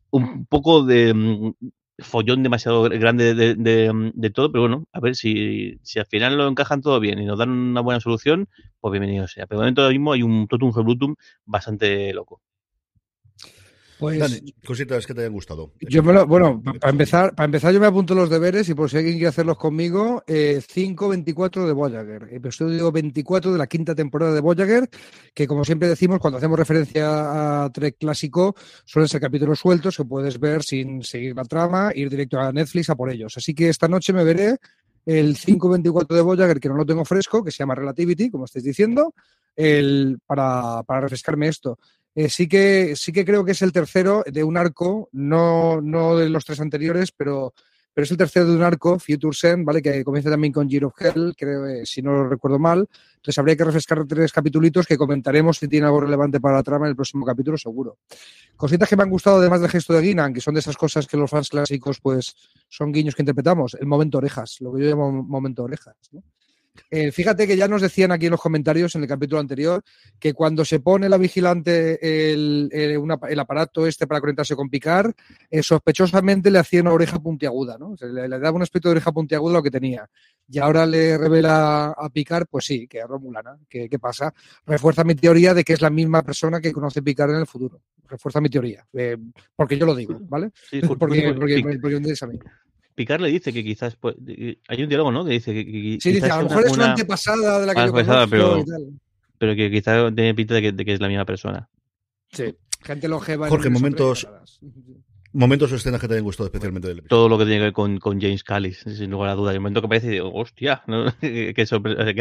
Un poco de um, follón demasiado grande de, de, de, todo, pero bueno, a ver si, si al final lo encajan todo bien y nos dan una buena solución, pues bienvenido sea. Pero de momento ahora mismo hay un totum revolutum bastante loco. Pues, Dani, cositas que te hayan gustado. Yo me lo, bueno, para empezar, para empezar yo me apunto los deberes y por si alguien quiere hacerlos conmigo, eh, 5.24 de Voyager, episodio 24 de la quinta temporada de Voyager, que como siempre decimos cuando hacemos referencia a Trek clásico, suelen ser capítulos sueltos que puedes ver sin seguir la trama, ir directo a Netflix a por ellos. Así que esta noche me veré el 5.24 de Voyager, que no lo tengo fresco, que se llama Relativity, como estáis diciendo, el, para, para refrescarme esto. Eh, sí, que, sí que creo que es el tercero de un arco, no, no de los tres anteriores, pero, pero es el tercero de un arco, Future Sen, ¿vale? Que comienza también con Year of Hell, creo, eh, si no lo recuerdo mal. Entonces habría que refrescar tres capítulos que comentaremos si tiene algo relevante para la trama en el próximo capítulo, seguro. Cositas que me han gustado, además del gesto de Guinan, que son de esas cosas que los fans clásicos, pues, son guiños que interpretamos. El momento orejas, lo que yo llamo momento orejas, ¿no? Eh, fíjate que ya nos decían aquí en los comentarios en el capítulo anterior que cuando se pone la vigilante el, el, una, el aparato este para conectarse con Picar, eh, sospechosamente le hacía una oreja puntiaguda, ¿no? O sea, le, le, daba un aspecto de oreja puntiaguda a lo que tenía. Y ahora le revela a Picar, pues sí, que es Romulana. ¿Qué, ¿Qué, pasa? Refuerza mi teoría de que es la misma persona que conoce Picar en el futuro. Refuerza mi teoría. Eh, porque yo lo digo, ¿vale? *laughs* Sí, porque, porque, porque, porque, porque me interesa a mí. Picard le dice que quizás pues, hay un diálogo, ¿no? Que dice que, que sí, dice, a lo mejor una, es una antepasada de la que yo pasada, pero, pero que quizás tiene pinta de que, de que, es la misma persona. Sí, gente longeva. Jorge, momentos, Momentos o escenas que te hayan gustado especialmente del episodio. Todo lo que tiene que ver con, con James Callis, sin lugar a duda. El momento que aparece y digo, hostia, ¿no? *laughs* ¿Qué, ¿qué,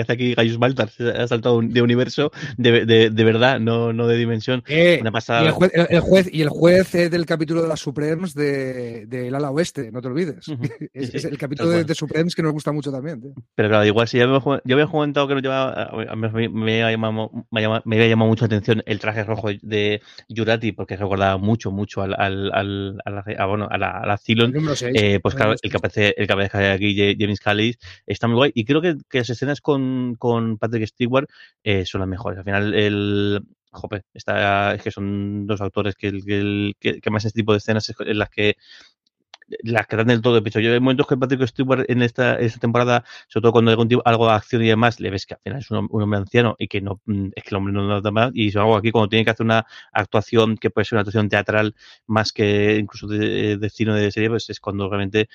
hace aquí Gaius Baltar? Ha saltado de universo de, de, de verdad, no, no de dimensión. Eh, Una pasada. Y el juez, el, juez, y el juez es del capítulo de las Supremes del de, de ala oeste, no te olvides. Uh *laughs* -huh. es, es, el capítulo de, de, Supremes que nos gusta mucho también. Tío. Pero claro, igual si yo había, yo había comentado que no llevaba, me, me, había llamado, me, había, me había llamado mucho la atención el traje rojo de Jurati, porque recordaba mucho, mucho al, al, al, al a, bueno, a la, a la Cylon, eh, pues claro, el que aparece, el que aparece aquí, James Callis, está muy guay. Y creo que, que las escenas con, con Patrick Stewart eh, son las mejores. Al final, el, jope, está, es que son dos autores que, que, que, que más este tipo de escenas en las que las que dan del todo pecho. Yo hay momentos que Patrick Stewart en esta, esta temporada, sobre todo cuando hay algo de acción y demás, le ves que al final es un, hombre anciano y que no es que el hombre no da más. Y algo aquí cuando tiene que hacer una actuación que puede ser una actuación teatral más que incluso de, de cine de serie, pues es cuando realmente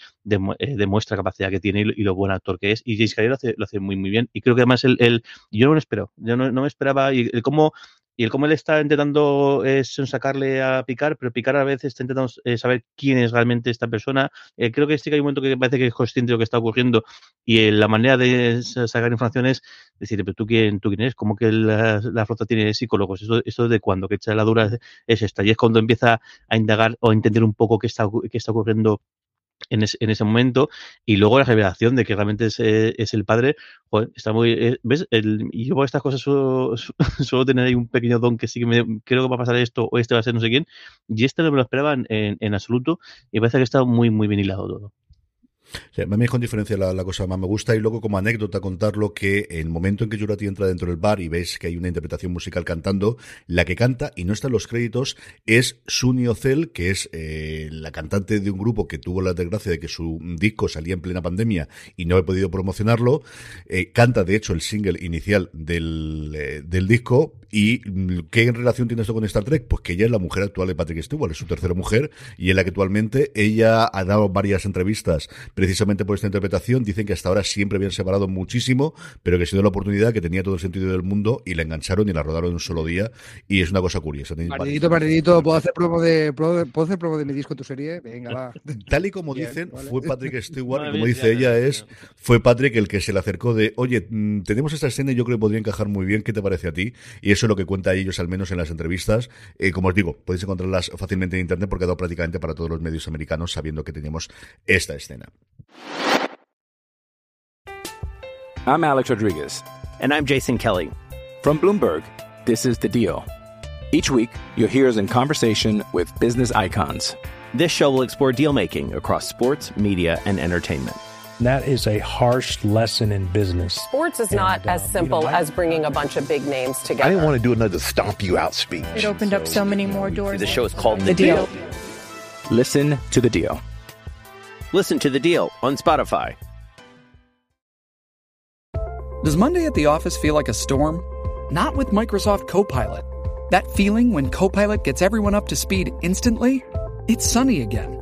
eh, demuestra capacidad que tiene y lo, lo, buen actor que es. Y James Calle lo hace, lo hace muy, muy bien. Y creo que además el, yo no me espero, yo no, no me esperaba y el cómo y el cómo él está intentando es sacarle a Picar, pero Picar a veces está intentando eh, saber quién es realmente esta persona. Eh, creo que sí que hay un momento que parece que es consciente de lo que está ocurriendo y eh, la manera de sacar información es decir, pero tú quién, tú quién eres, como que la, la, flota tiene psicólogos, esto, esto de cuándo, que la dura es esta. Y es cuando empieza a indagar o a entender un poco qué está, qué está ocurriendo en, en, ese momento y luego la revelación de que realmente es, eh, es el padre, está muy, eh, ¿ves? El, y yo por estas cosas suelo, *laughs* suelo, tener ahí un pequeño don que sí que me, creo que va a pasar esto o este va a ser no sé quién y este no me lo esperaba en, en, en absoluto y parece que está muy, muy bien hilado todo. Sí, a mí con diferencia la, cosa más me gusta y luego como anécdota contarlo que el momento en que Jurati entra dentro del bar y ves que hay una interpretación musical cantando, la que canta y no está en los créditos es Suni Ocel, que es eh, la cantante de un grupo que tuvo la desgracia de que su disco salía en plena pandemia y no he podido promocionarlo. Eh, canta de hecho el single inicial del, eh, del disco ¿Y qué relación tiene esto con Star Trek? Pues que ella es la mujer actual de Patrick Stewart, es su tercera mujer, y en la que actualmente ella ha dado varias entrevistas precisamente por esta interpretación. Dicen que hasta ahora siempre habían separado muchísimo, pero que ha sido la oportunidad que tenía todo el sentido del mundo y la engancharon y la rodaron en un solo día. Y es una cosa curiosa. Paridito, paridito, ¿puedo hacer promo de, ¿puedo hacer promo de mi disco en tu serie? Venga, va. *laughs* Tal y como Bien, dicen, vale. fue Patrick Stewart, como dice ella, es fue Patrick el que se le acercó de, oye, mm, tenemos esta escena y yo creo que podría encajar muy bien, ¿qué te parece a ti? Y eso es lo que cuenta ellos, al menos en las entrevistas. Eh, como os digo, podéis encontrarlas fácilmente en internet porque ha dado prácticamente para todos los medios americanos sabiendo que teníamos esta escena. I'm Alex Rodriguez. And I'm Jason Kelly. From Bloomberg, this is The Deal. Each week, you'll hear us in conversation with business icons. This show will explore deal making across sports, media, and entertainment. That is a harsh lesson in business. Sports is not And, as simple you know, I- as bringing a bunch of big names together. I didn't want to do another stomp you out speech. It opened up so many more doors. The show is called The Deal. Listen to The Deal. Listen to the deal on Spotify. Does Monday at the office feel like a storm? Not with Microsoft Copilot. That feeling when Copilot gets everyone up to speed instantly? It's sunny again.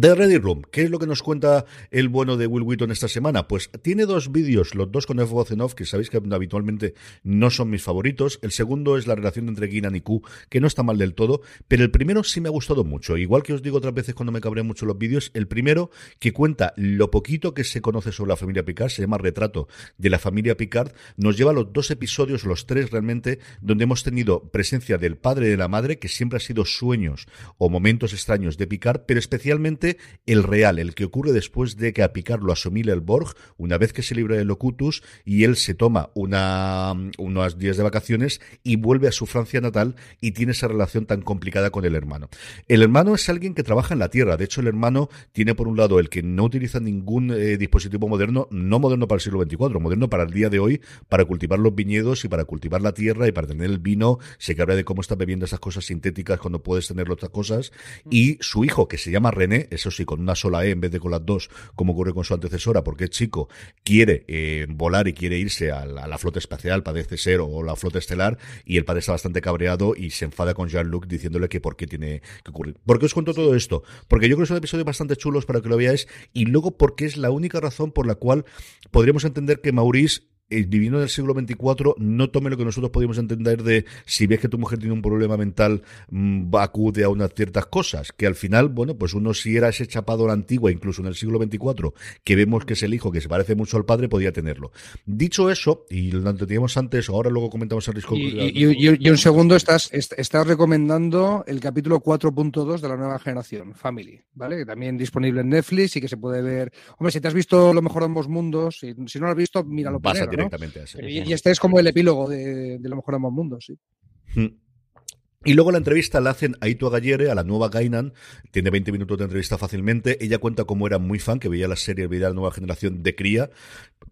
The Ready Room, ¿qué es lo que nos cuenta el bueno de Will Wheaton esta semana? Pues tiene dos vídeos, los dos con F off, que sabéis que habitualmente no son mis favoritos. El segundo es la relación entre Guinan y Q, que no está mal del todo, pero el primero sí me ha gustado mucho. Igual que os digo otras veces cuando me cabrean mucho los vídeos, el primero que cuenta lo poquito que se conoce sobre la familia Picard, se llama Retrato de la familia Picard, nos lleva a los dos episodios, los tres realmente, donde hemos tenido presencia del padre y de la madre, que siempre ha sido sueños o momentos extraños de Picard, pero especialmente el real, el que ocurre después de que a Picard lo el Borg, una vez que se libra de Locutus y él se toma una, unos días de vacaciones y vuelve a su Francia natal y tiene esa relación tan complicada con el hermano. El hermano es alguien que trabaja en la Tierra, de hecho el hermano tiene por un lado el que no utiliza ningún eh, dispositivo moderno, no moderno para el siglo XXIV, moderno para el día de hoy, para cultivar los viñedos y para cultivar la tierra y para tener el vino, se habla de cómo está bebiendo esas cosas sintéticas cuando puedes tener otras cosas, y su hijo, que se llama René, eso sí, con una sola E en vez de con las dos, como ocurre con su antecesora, porque es chico, quiere eh, volar y quiere irse a la, a la flota espacial, parece ser, o la flota estelar, y el padre está bastante cabreado y se enfada con Jean-Luc diciéndole que por qué tiene que ocurrir. ¿Por qué os cuento todo esto? Porque yo creo que son episodios bastante chulos para que lo veáis, y luego porque es la única razón por la cual podríamos entender que Maurice el divino del siglo XXIV no tome lo que nosotros podemos entender de si ves que tu mujer tiene un problema mental, mmm, acude a unas ciertas cosas, que al final, bueno, pues uno si era ese chapado la antigua, incluso en el siglo XXIV, que vemos que es el hijo que se parece mucho al padre, podía tenerlo. Dicho eso, y lo teníamos antes, ahora luego comentamos el risco. Y, y, y, y un segundo, estás, estás recomendando el capítulo 4.2 de la nueva generación, Family, ¿vale? Que también disponible en Netflix y que se puede ver. Hombre, si te has visto lo mejor de ambos mundos, si, si no lo has visto, míralo primero, ¿no? directamente a ese. Y, y este es como el epílogo de, de lo mejor de ambos mundos, sí. Hmm. Y luego la entrevista la hacen a Ito Gallere, a la nueva Gainan, tiene 20 minutos de entrevista fácilmente. Ella cuenta cómo era muy fan, que veía la serie, veía la nueva generación de cría,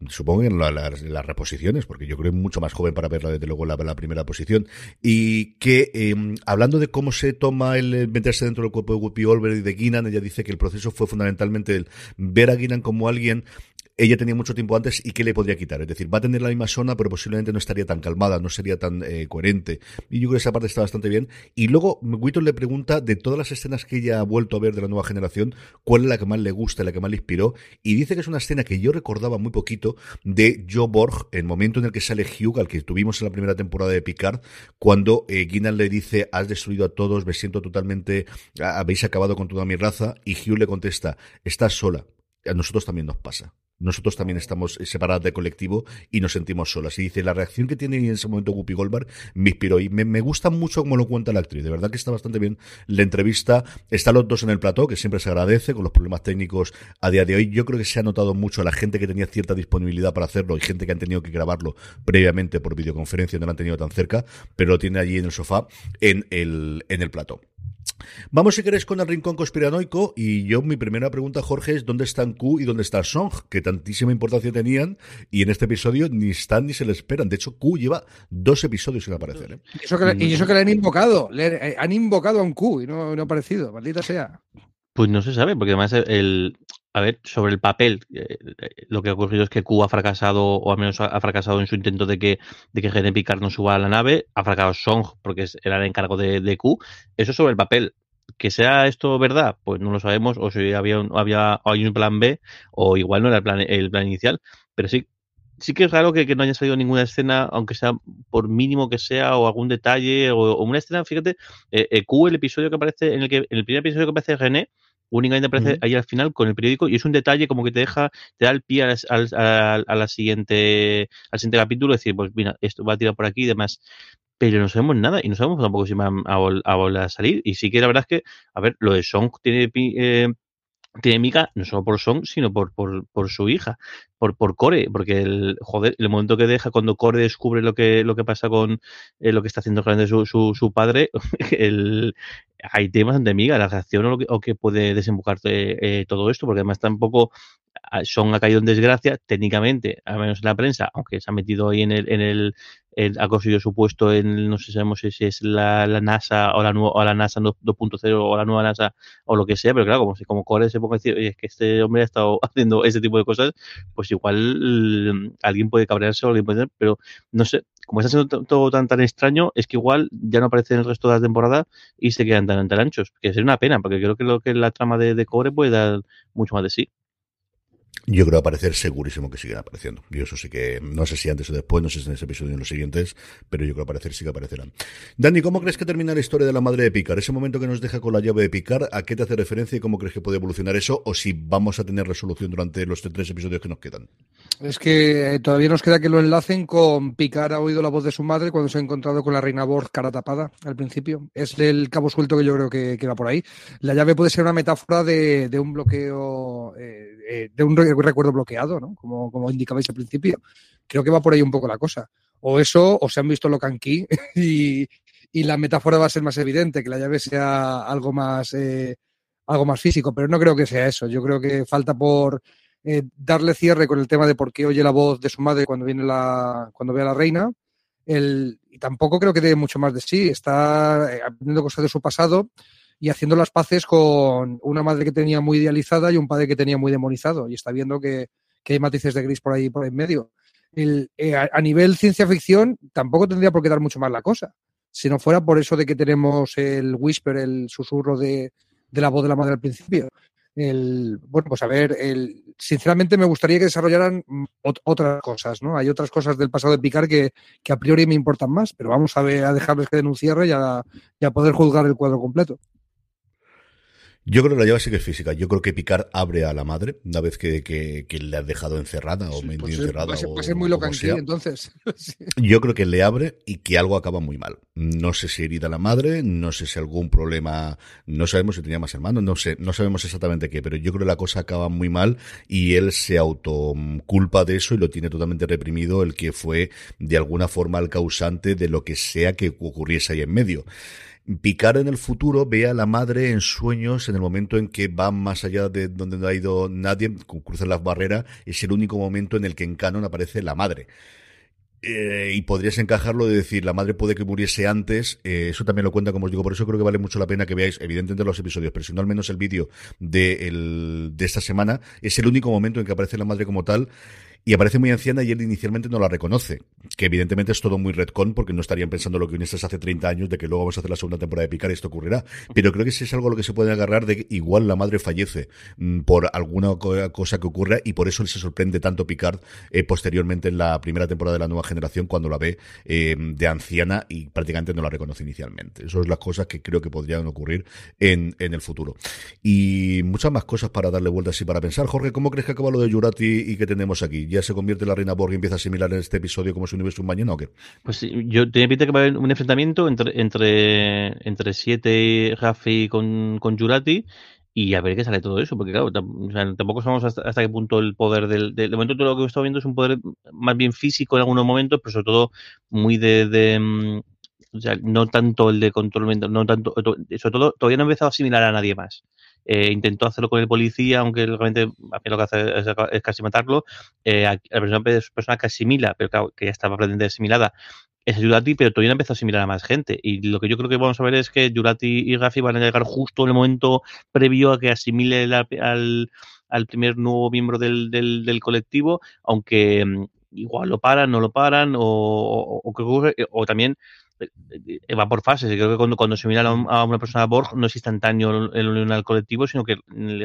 supongo que en la, la, las reposiciones, porque yo creo que es mucho más joven para verla desde luego la, la primera posición. Y que, eh, hablando de cómo se toma el meterse dentro del cuerpo de Whoopi Goldberg y de Guinan, ella dice que el proceso fue fundamentalmente el ver a Guinan como alguien ella tenía mucho tiempo antes y qué le podría quitar. Es decir, va a tener la misma zona, pero posiblemente no estaría tan calmada, no sería tan eh, coherente. Y yo creo que esa parte está bastante bien. Y luego, Witton le pregunta de todas las escenas que ella ha vuelto a ver de la nueva generación, cuál es la que más le gusta, la que más le inspiró. Y dice que es una escena que yo recordaba muy poquito de Joe Borg, el momento en el que sale Hugh, al que tuvimos en la primera temporada de Picard, cuando eh, le dice, has destruido a todos, me siento totalmente, habéis acabado con toda mi raza. Y Hugh le contesta, estás sola. A nosotros también nos pasa nosotros también estamos separados de colectivo y nos sentimos solas. Y dice, la reacción que tiene en ese momento Guppy Goldberg me inspiró y me, gusta mucho cómo lo cuenta la actriz. De verdad que está bastante bien la entrevista. Están los dos en el plató, que siempre se agradece con los problemas técnicos a día de hoy. Yo creo que se ha notado mucho a la gente que tenía cierta disponibilidad para hacerlo y gente que han tenido que grabarlo previamente por videoconferencia, no lo han tenido tan cerca, pero lo tiene allí en el sofá en el, en el plató. Vamos, si queréis, con el rincón conspiranoico. Y yo, mi primera pregunta, Jorge, es: ¿dónde están Q y dónde está Song? Que tantísima importancia tenían. Y en este episodio ni están ni se le esperan. De hecho, Q lleva dos episodios sin aparecer. ¿eh? Y, eso que, le han invocado. Le, han invocado a un Q y no, no ha aparecido. Maldita sea. Pues no se sabe, porque además el, a ver, sobre el papel, eh, lo que ha ocurrido es que Q ha fracasado, o al menos ha fracasado en su intento de que, de que Gene Picard no suba a la nave, ha fracasado Song porque era el encargo de, de, Q. Eso sobre el papel. Que sea esto verdad, pues no lo sabemos, o si había, había hay un plan B, o igual no era el plan, el plan inicial, pero sí, sí que es raro que, no haya salido ninguna escena, aunque sea por mínimo que sea, o algún detalle, o, una escena, fíjate, eh, eh, Q, el episodio que aparece, en el que, en el primer episodio que aparece René, únicamente aparece ahí al final con el periódico y es un detalle como que te deja, te da el pie a la siguiente, al siguiente capítulo, decir, pues mira, esto va a tirar por aquí y demás. Pero no sabemos nada y no sabemos tampoco si van a, volver a salir. Y sí que la verdad es que, a ver, lo de Song tiene eh, tiene mica no solo por Song, sino por, por, por su hija, por, por Core, porque el, joder, el momento que deja, cuando Core descubre lo que, lo que pasa con eh, lo que está haciendo realmente su, su, su padre, *laughs* el, hay temas de miga, la reacción o, lo que, o que puede desembocar eh, todo esto, porque además tampoco Son ha caído en desgracia, técnicamente, al menos en la prensa, aunque se ha metido ahí en el, en el, ha conseguido su puesto en, no sé sabemos si es la, la NASA o la, o la NASA 2.0 o la nueva NASA o lo que sea, pero claro, como si como Core se ponga a decir, es que este hombre ha estado *laughs* haciendo ese tipo de cosas, pues igual mm, alguien puede cabrearse o alguien puede, pero no sé, como está siendo todo tan tan extraño, es que igual ya no aparece en el resto de la temporada y se quedan tan, tan anchos, que sería una pena, porque creo que lo que la trama de, de Core puede dar mucho más de sí. Yo creo aparecer segurísimo que siguen apareciendo. Yo eso sí que, no sé si antes o después, no sé si en ese episodio o en los siguientes, pero yo creo aparecer sí que aparecerán. Dani, ¿cómo crees que termina la historia de la madre de Picard? Ese momento que nos deja con la llave de Picard, ¿a qué te hace referencia y cómo crees que puede evolucionar eso? O si vamos a tener resolución durante los tres episodios que nos quedan. Es que eh, todavía nos queda que lo enlacen con Picard ha oído la voz de su madre cuando se ha encontrado con la reina Borg cara tapada al principio. Es el cabo suelto que yo creo que, va por ahí. La llave puede ser una metáfora de, de un bloqueo, eh, eh de un recuerdo bloqueado, ¿no? Como, como indicabais al principio. Creo que va por ahí un poco la cosa. O eso, o se han visto lo canqui *laughs* y, y la metáfora va a ser más evidente, que la llave sea algo más, eh, algo más físico, pero no creo que sea eso. Yo creo que falta por eh, darle cierre con el tema de por qué oye la voz de su madre cuando viene la, cuando ve a la reina. El, y tampoco creo que dé mucho más de sí. Está aprendiendo cosas de su pasado y haciendo las paces con una madre que tenía muy idealizada y un padre que tenía muy demonizado. Y está viendo que, que hay matices de gris por ahí por en medio. El, eh, a, nivel ciencia ficción, tampoco tendría por qué dar mucho más la cosa. Si no fuera por eso de que tenemos el whisper, el susurro de, de la voz de la madre al principio. El, bueno, pues a ver, el, sinceramente me gustaría que desarrollaran otras cosas, ¿no? Hay otras cosas del pasado de Picard que, que a priori me importan más, pero vamos a, ver, a dejarles que den un cierre y a, y a poder juzgar el cuadro completo. Yo creo que la llave sí que es física. Yo creo que Picard abre a la madre una vez que, que, le ha dejado encerrada o sí, pues encerrada. Puede ser, puede ser muy loca entonces. *laughs* Yo creo que le abre y que algo acaba muy mal. No sé si herida la madre, no sé si algún problema, no sabemos si tenía más hermanos, no sé, no sabemos exactamente qué, pero yo creo que la cosa acaba muy mal y él se autoculpa de eso y lo tiene totalmente reprimido el que fue de alguna forma el causante de lo que sea que ocurriese ahí en medio. Picard en el futuro ve a la madre en sueños en el momento en que va más allá de donde no ha ido nadie, cruzan las barreras, es el único momento en el que en canon aparece la madre. Eh, y podrías encajarlo de decir la madre puede que muriese antes eh, eso también lo cuenta como os digo por eso creo que vale mucho la pena que veáis evidentemente los episodios pero si no al menos el vídeo de, el- de esta semana es el único momento en que aparece la madre como tal y aparece muy anciana y él inicialmente no la reconoce. Que evidentemente es todo muy retcon porque no estarían pensando lo que guionistas hace 30 años de que luego vamos a hacer la segunda temporada de Picar y esto ocurrirá. Pero creo que sí es algo a lo que se puede agarrar de que igual la madre fallece mm, por alguna co- cosa que ocurra y por eso él se sorprende tanto Picard eh, posteriormente en la primera temporada de la nueva generación cuando la ve eh, de anciana y prácticamente no la reconoce inicialmente. Eso es las cosas que creo que podrían ocurrir en, en el futuro. Y muchas más cosas para darle vueltas y para pensar. Jorge, ¿cómo crees que acaba lo de Jurati y que tenemos aquí? ¿Ya se convierte la reina Borg y empieza a asimilar en este episodio como si no hubiese un mañana o qué? Pues yo tenía pinta que va a haber un enfrentamiento entre entre entre siete Raffi con, con Jurati y a ver qué sale todo eso, porque claro, o tampoco sabemos hasta, hasta qué punto el poder del, del de momento todo lo que he estado viendo es un poder más bien físico en algunos momentos, pero sobre todo muy de, de, mm, o sea, no tanto el de control mental, no tanto, to- sobre todo todavía no ha empezado a asimilar a nadie más. Eh, intentó hacerlo con el policía, aunque realmente a mí lo que hace es, casi matarlo. Eh, la persona, persona que asimila, pero que ya estaba prácticamente asimilada, es Jurati, pero todavía empezó a asimilar a más gente. Y lo que yo creo que vamos a ver es que Jurati y Raffi van a llegar justo en el momento previo a que asimile la- al, al primer nuevo miembro del, del, colectivo, aunque mm, igual lo paran, no lo paran, o, o, también eh, eh, va por fases. Creo que cuando, cuando se mira a, un- a una persona Borg no es instantáneo el unión al colectivo, sino que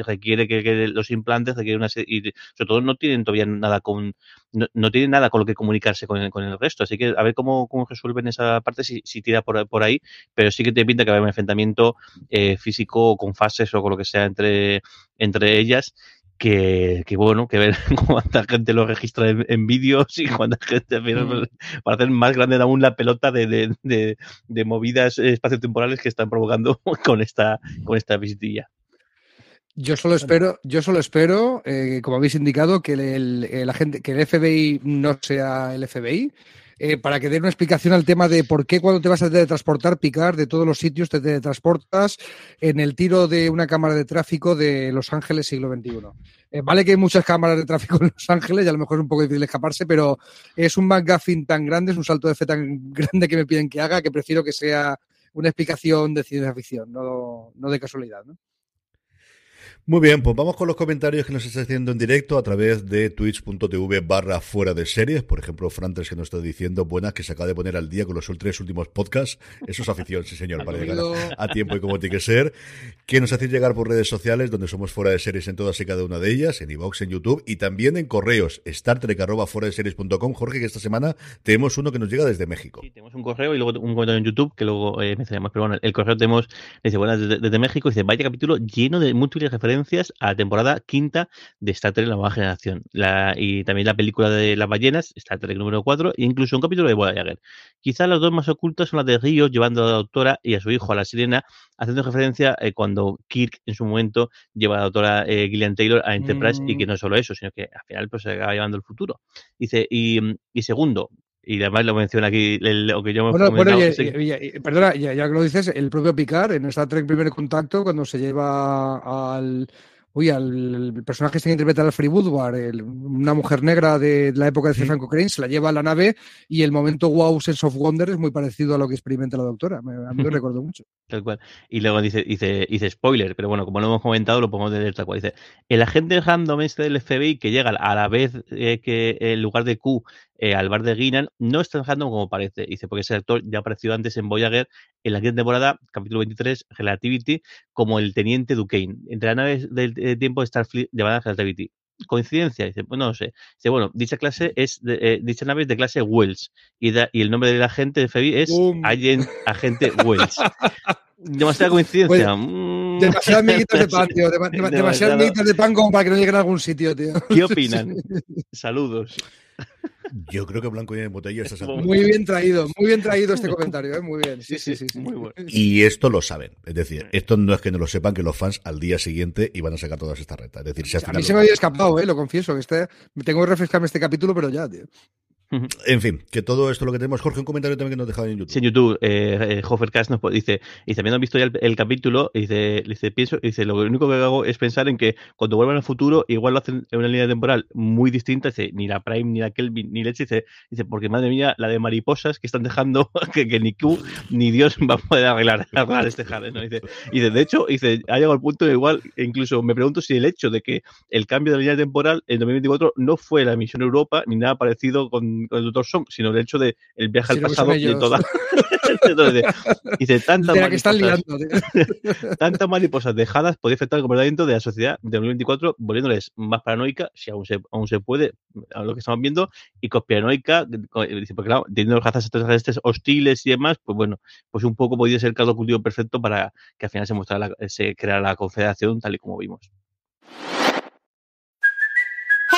requiere que, que los implantes, requiere una serie- y sobre todo no tienen todavía nada con no, no tienen nada con lo que comunicarse con el, con el resto. Así que a ver cómo, cómo resuelven esa parte, si, si tira por, por ahí, pero sí que te pinta que va a haber un enfrentamiento eh, físico con fases o con lo que sea entre, entre ellas. Que, que bueno, que ver *laughs* cuánta gente lo registra en, en vídeos y cuánta gente Mm. para hacer más grande aún la pelota de, de, de, de movidas espaciotemporales que están provocando *laughs* con esta, con esta visitilla. Yo solo espero, yo solo espero, eh, como habéis indicado, que el, el agente, que el FBI no sea el FBI, eh, para que dé una explicación al tema de por qué cuando te vas a teletransportar, picar de todos los sitios, te teletransportas en el tiro de una cámara de tráfico de Los Ángeles siglo XXI. Eh, vale que hay muchas cámaras de tráfico en Los Ángeles y a lo mejor es un poco difícil escaparse, pero es un McGuffin tan grande, es un salto de fe tan grande que me piden que haga, que prefiero que sea una explicación de ciencia ficción, no, no de casualidad. ¿no? Muy bien, pues vamos con los comentarios que nos está haciendo en directo a través de twitch.tv barra fuera de series. Por ejemplo, Frantres que nos está diciendo buenas que se acaba de poner al día con los tres últimos podcasts. Eso es afición, sí señor, *laughs* para llegar a, a tiempo y como tiene que ser. Que nos hacéis llegar por redes sociales donde somos fuera de series en todas y cada una de ellas, en iVox, en YouTube y también en correos, fuera de series.com. Jorge, que esta semana tenemos uno que nos llega desde México. Sí, tenemos un correo y luego un comentario en YouTube que luego eh, mencionamos. Pero bueno, el correo tenemos, dice, buenas desde, desde México, dice, vaya capítulo lleno de múltiples referencias a la temporada quinta de Star Trek La Nueva Generación. La, y también la película de las ballenas, Star Trek número 4, e incluso un capítulo de Voyager. Quizás las dos más ocultas son las de Río llevando a la doctora y a su hijo a la sirena, haciendo referencia eh, cuando Kirk en su momento lleva a la doctora eh, Gillian Taylor a Enterprise mm. y que no solo eso, sino que al final pues se acaba llevando el futuro. Dice, y, y segundo, y además lo menciona aquí el, lo que yo bueno, bueno y, y, y, perdona, ya, ya, que lo dices, el propio Picard en Star Trek Primer Contacto, cuando se lleva al uy, al el personaje que interpreta al Free Woodward, el, una mujer negra de la época de sí. Franco Crane, se la lleva a la nave y el momento wow sense of wonder es muy parecido a lo que experimenta la doctora. Me, a mí me *laughs* recuerdo mucho. Tal cual. Y luego dice, dice, dice spoiler, pero bueno, como lo hemos comentado, lo podemos leer tal cual. Dice, el agente random este del FBI que llega a la vez eh, que el lugar de Q eh, al bar de Guinan no es tan random como parece. Dice, porque ese actor ya apareció antes en Voyager en la quinta temporada, capítulo 23, Relativity, como el teniente Duquesne, entre las naves del de tiempo de Starfleet llamada Relativity. ¿Coincidencia? Dice, pues no lo sé. Dice, bueno, dicha clase es, de, eh, dicha nave es de clase Wells y, da, y el nombre del agente de FBI es Agent, Agente Wells. *laughs* Demasiada coincidencia. Pues, mm. Demasiadas miguitas de pan, tío. Dem dem *laughs* demasiadas miguitas de pan como para que no lleguen a algún sitio, tío. ¿Qué *laughs* opinan? Saludos. Yo creo que Blanco y en botella está Muy bien traído, muy bien traído este *laughs* comentario, ¿eh? muy bien. Sí, sí, sí. sí, Muy bueno. Y esto lo saben. Es decir, esto no es que no lo sepan que los fans al día siguiente iban a sacar todas estas retas. Es decir, si a mí se me había escapado, ¿eh? lo confieso. Que este, tengo que refrescarme este capítulo, pero ya, tío. En fin, que todo esto lo que tenemos. Jorge, un comentario también que nos dejaba en YouTube. Sí, en YouTube, eh, eh, Hofercast nos dice, dice, habiendo visto ya el, el capítulo, dice, dice, pienso, dice, lo único que hago es pensar en que cuando vuelvan al futuro, igual lo hacen en una línea temporal muy distinta, dice, ni la Prime, ni la Kelvin, ni Leche, dice, dice, porque madre mía, la de mariposas que están dejando *laughs* que, que ni Q ni Dios va a poder arreglar, *laughs* arreglar este jardín, ¿no? Dice, dice, de hecho, dice, ha llegado al punto igual, incluso me pregunto si el hecho de que el cambio de la línea temporal en 2024 no fue la misión Europa ni nada parecido con, Doctor Song, sino el hecho de el viaje al pasado de ellos. toda. *laughs* Entonces, dice, *laughs* tantas mariposas- liando. *laughs* tantas mariposas dejadas podría afectar el comportamiento de la sociedad de 2024, volviéndoles más paranoica, si aún se, aún se puede, a lo que estamos viendo, y conspiranoica, co- dice, porque claro, teniendo razas extraterrestres hostiles y demás, pues bueno, pues un poco podría ser el caldo cultivo perfecto para que al final se mostrara la- se creara la confederación tal y como vimos.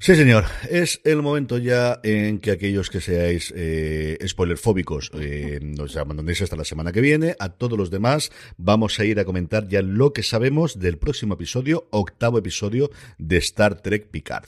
Sí, señor. Es el momento ya en que aquellos que seáis eh, spoilerfóbicos eh, nos abandonéis hasta la semana que viene. A todos los demás vamos a ir a comentar ya lo que sabemos del próximo episodio, octavo episodio de Star Trek Picard.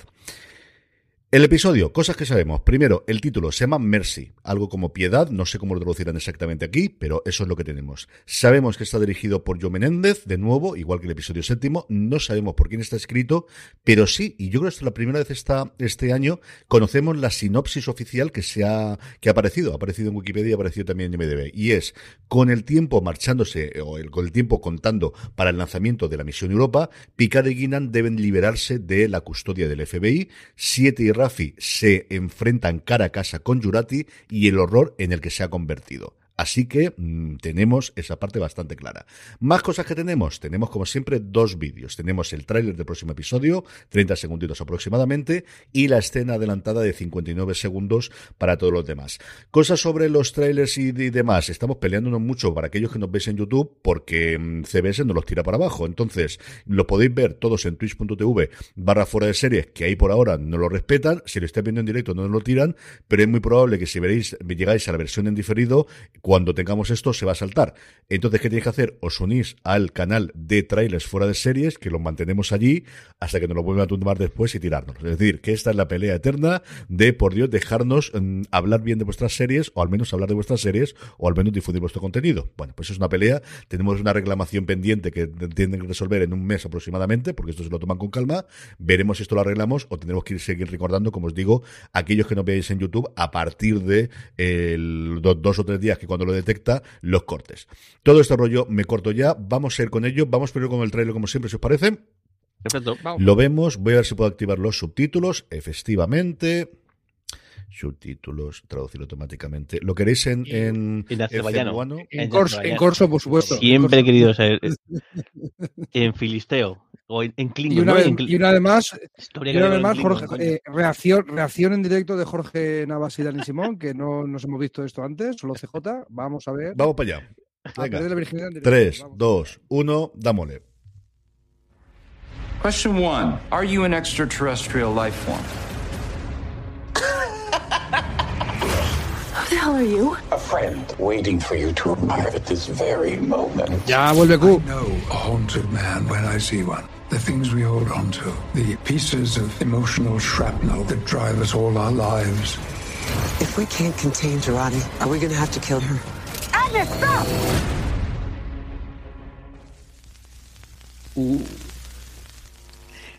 El episodio, cosas que sabemos. Primero, el título se llama Mercy, algo como piedad, no sé cómo lo traducirán exactamente aquí, pero eso es lo que tenemos. Sabemos que está dirigido por Joe Menéndez, de nuevo, igual que el episodio séptimo, no sabemos por quién está escrito, pero sí, y yo creo que es la primera vez esta, este año, conocemos la sinopsis oficial que se ha, que ha aparecido, ha aparecido en Wikipedia y ha aparecido también en MDB, y es, con el tiempo marchándose, o el, con el tiempo contando para el lanzamiento de la misión Europa, Picard y Guinan deben liberarse de la custodia del FBI, Siete y Rafi se enfrentan cara a cara con Jurati y el horror en el que se ha convertido. Así que mm, tenemos esa parte bastante clara. Más cosas que tenemos. Tenemos, como siempre, dos vídeos. Tenemos el tráiler del próximo episodio, 30 segunditos aproximadamente, y la escena adelantada de 59 segundos para todos los demás. Cosas sobre los trailers y, demás. Estamos peleándonos mucho para aquellos que nos veis en YouTube, porque mm, CBS nos los tira para abajo. Entonces, lo podéis ver todos en twitch.tv barra fuera de series, que ahí por ahora no lo respetan. Si lo estáis viendo en directo no nos lo tiran, pero es muy probable que si veréis, llegáis a la versión en diferido, cuando tengamos esto se va a saltar. Entonces, ¿qué tenéis que hacer? Os unís al canal de trailers fuera de series, que los mantenemos allí hasta que nos lo vuelvan a tumbar después y tirarnos. Es decir, que esta es la pelea eterna de, por Dios, dejarnos mm, hablar bien de vuestras series, o al menos hablar de vuestras series, o al menos difundir vuestro contenido. Bueno, pues es una pelea. Tenemos una reclamación pendiente que tienen que resolver en un mes aproximadamente, porque esto se lo toman con calma. Veremos si esto lo arreglamos o tendremos que ir seguir recordando, como os digo, aquellos que no veáis en YouTube a partir de el, do- dos o tres días que cuando lo detecta, los cortes. Todo este rollo me corto ya. Vamos a ir con ello. Vamos primero con el trailer, como siempre, si os parece. Perfecto. Lo vemos. Voy a ver si puedo activar los subtítulos. Efectivamente. Subtítulos, traducir automáticamente. ¿Lo queréis en, en, En azerbaiyano. cebuano? En corso, en corso, por supuesto. Siempre he querido ser en filisteo o en, en klingon. Y una, ¿no? vez, En cl- y una vez más, y una vez Jorge, eh, reacción, reacción en directo de Jorge Navas y Dani Simón, que no nos hemos visto esto antes, solo CJ. Vamos a ver. Vamos para allá. A Venga. perder la virginidad en directo. 3, 2, 1, dámosle. Question one Are you an extraterrestrial life form? Who the hell are you? A friend waiting for you to arrive at this very moment. Ya vuelve Q. know a haunted man when I see one. The things we hold on to, the pieces of emotional shrapnel that drive us all our lives. If we can't contain Girardi, are we gonna have to kill her? Agnes, stop! Uh.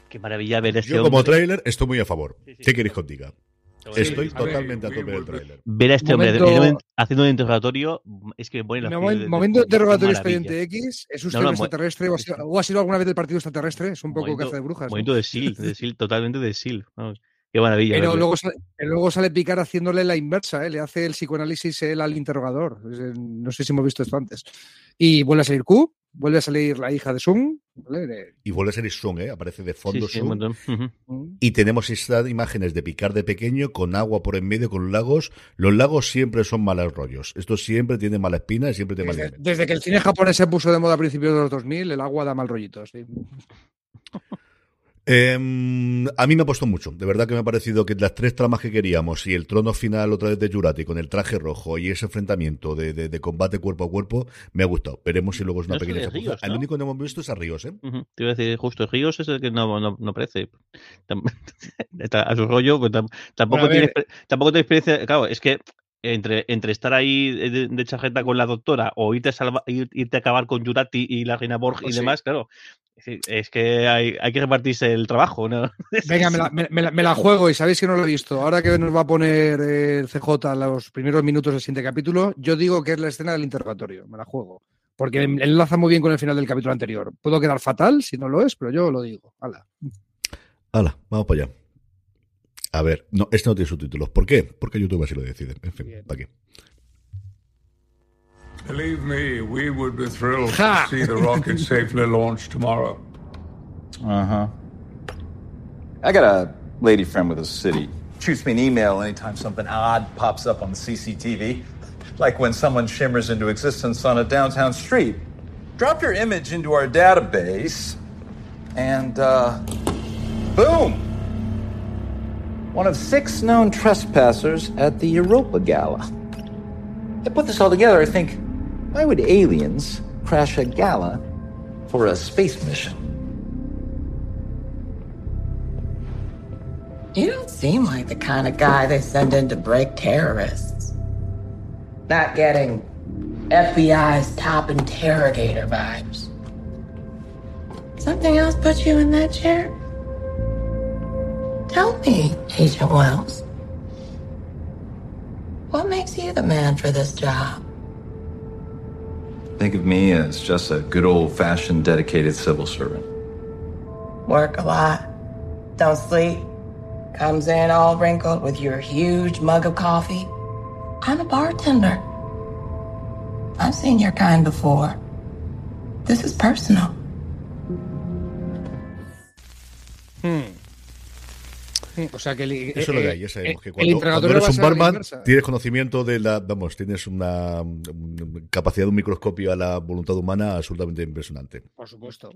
Qué maravilla ver este Yo como hombre. trailer estoy muy a favor. ¿Qué queréis que os diga? Estoy A ver, totalmente a tope del trailer. Ver a este hombre Momento- de- haciendo un interrogatorio es que me pone la No, piel momen- de- momento de- interrogatorio expediente X. ¿Es usted No, no, un extraterrestre o ha, sido, o ha sido alguna vez del partido extraterrestre? Es un poco momento- caza de brujas. ¿no? Momento de SEAL, de SEAL, totalmente de SEAL. Vamos, qué maravilla. Pero luego sale, luego sale Picar haciéndole la inversa, ¿eh? le hace el psicoanálisis él al interrogador. No sé si hemos visto esto antes. Y vuelve a salir Q. vuelve a salir la hija de Sung. ¿vale? De- Y vuelve a ser Sung, ¿eh? Aparece de fondo Sí, sí, un Sung. Y tenemos estas imágenes de picar de pequeño con agua por en medio, con lagos. Los lagos siempre son malos rollos. Esto siempre tiene mala espina y siempre tiene mal Desde, desde que el cine japonés se puso de moda a principios de los 2000, el agua da mal rollito. sí. *laughs* Eh, a mí me ha puesto mucho. De verdad que me ha parecido que las tres tramas que queríamos y el trono final otra vez de Jurati con el traje rojo y ese enfrentamiento de, de- de combate cuerpo a cuerpo me ha gustado. Veremos si luego es una No pequeña de chapuza. Ríos, El ¿no? único que no hemos visto es a Ríos, ¿eh? Ujú. Te iba a decir, justo Ríos es el que no, no, no aparece. *laughs* *laughs* A su rollo, pues tam- tampoco, Bueno, a tiene, ver. exper- tampoco tiene experiencia. Claro, es que entre, entre estar ahí de, de chajeta con la doctora o irte a, salva- ir- irte a acabar con Jurati y la reina Borg y Pues sí. demás, claro. Es, que hay, hay que repartirse el trabajo, ¿no? *laughs* Venga, me la, me- la- me la juego y sabéis que no lo he visto. Ahora que nos va a poner el CJ los primeros minutos del siguiente capítulo, yo digo que es la escena del interrogatorio. Me la juego. Porque enlaza muy bien con el final del capítulo anterior. Puedo quedar fatal si no lo es, pero yo lo digo. Hala. Hala, vamos para allá. A ver, no, este no tiene subtítulos. ¿Por qué? Porque YouTube así lo decide. En fin, ¿para qué? Believe me, we would be thrilled Ha! to see the rocket *laughs* safely launched tomorrow. Uh huh. I got a lady friend with a city. Shoots me an email anytime something odd pops up on the CCTV. Like when someone shimmers into existence on a downtown street. Drop your image into our database, and uh, boom! One of six known trespassers at the Europa Gala. I put this all together, I think, why would aliens crash a gala for a space mission? You don't seem like the kind of guy they send in to break terrorists. Not getting FBI's top interrogator vibes. Something else put you in that chair? Tell me, Agent Wells. What makes you the man for this job? Think of me as just a good old fashioned dedicated civil servant. Work a lot, don't sleep, comes in all wrinkled with your huge mug of coffee. I'm a bartender. I've seen your kind before. This is personal. Hmm. O sea que el, Eso es lo que hay, ya eh, sabemos que el cuando, eres un barman tienes conocimiento de la, vamos, tienes una mm, capacidad de un microscopio a la voluntad humana absolutamente impresionante. Por supuesto.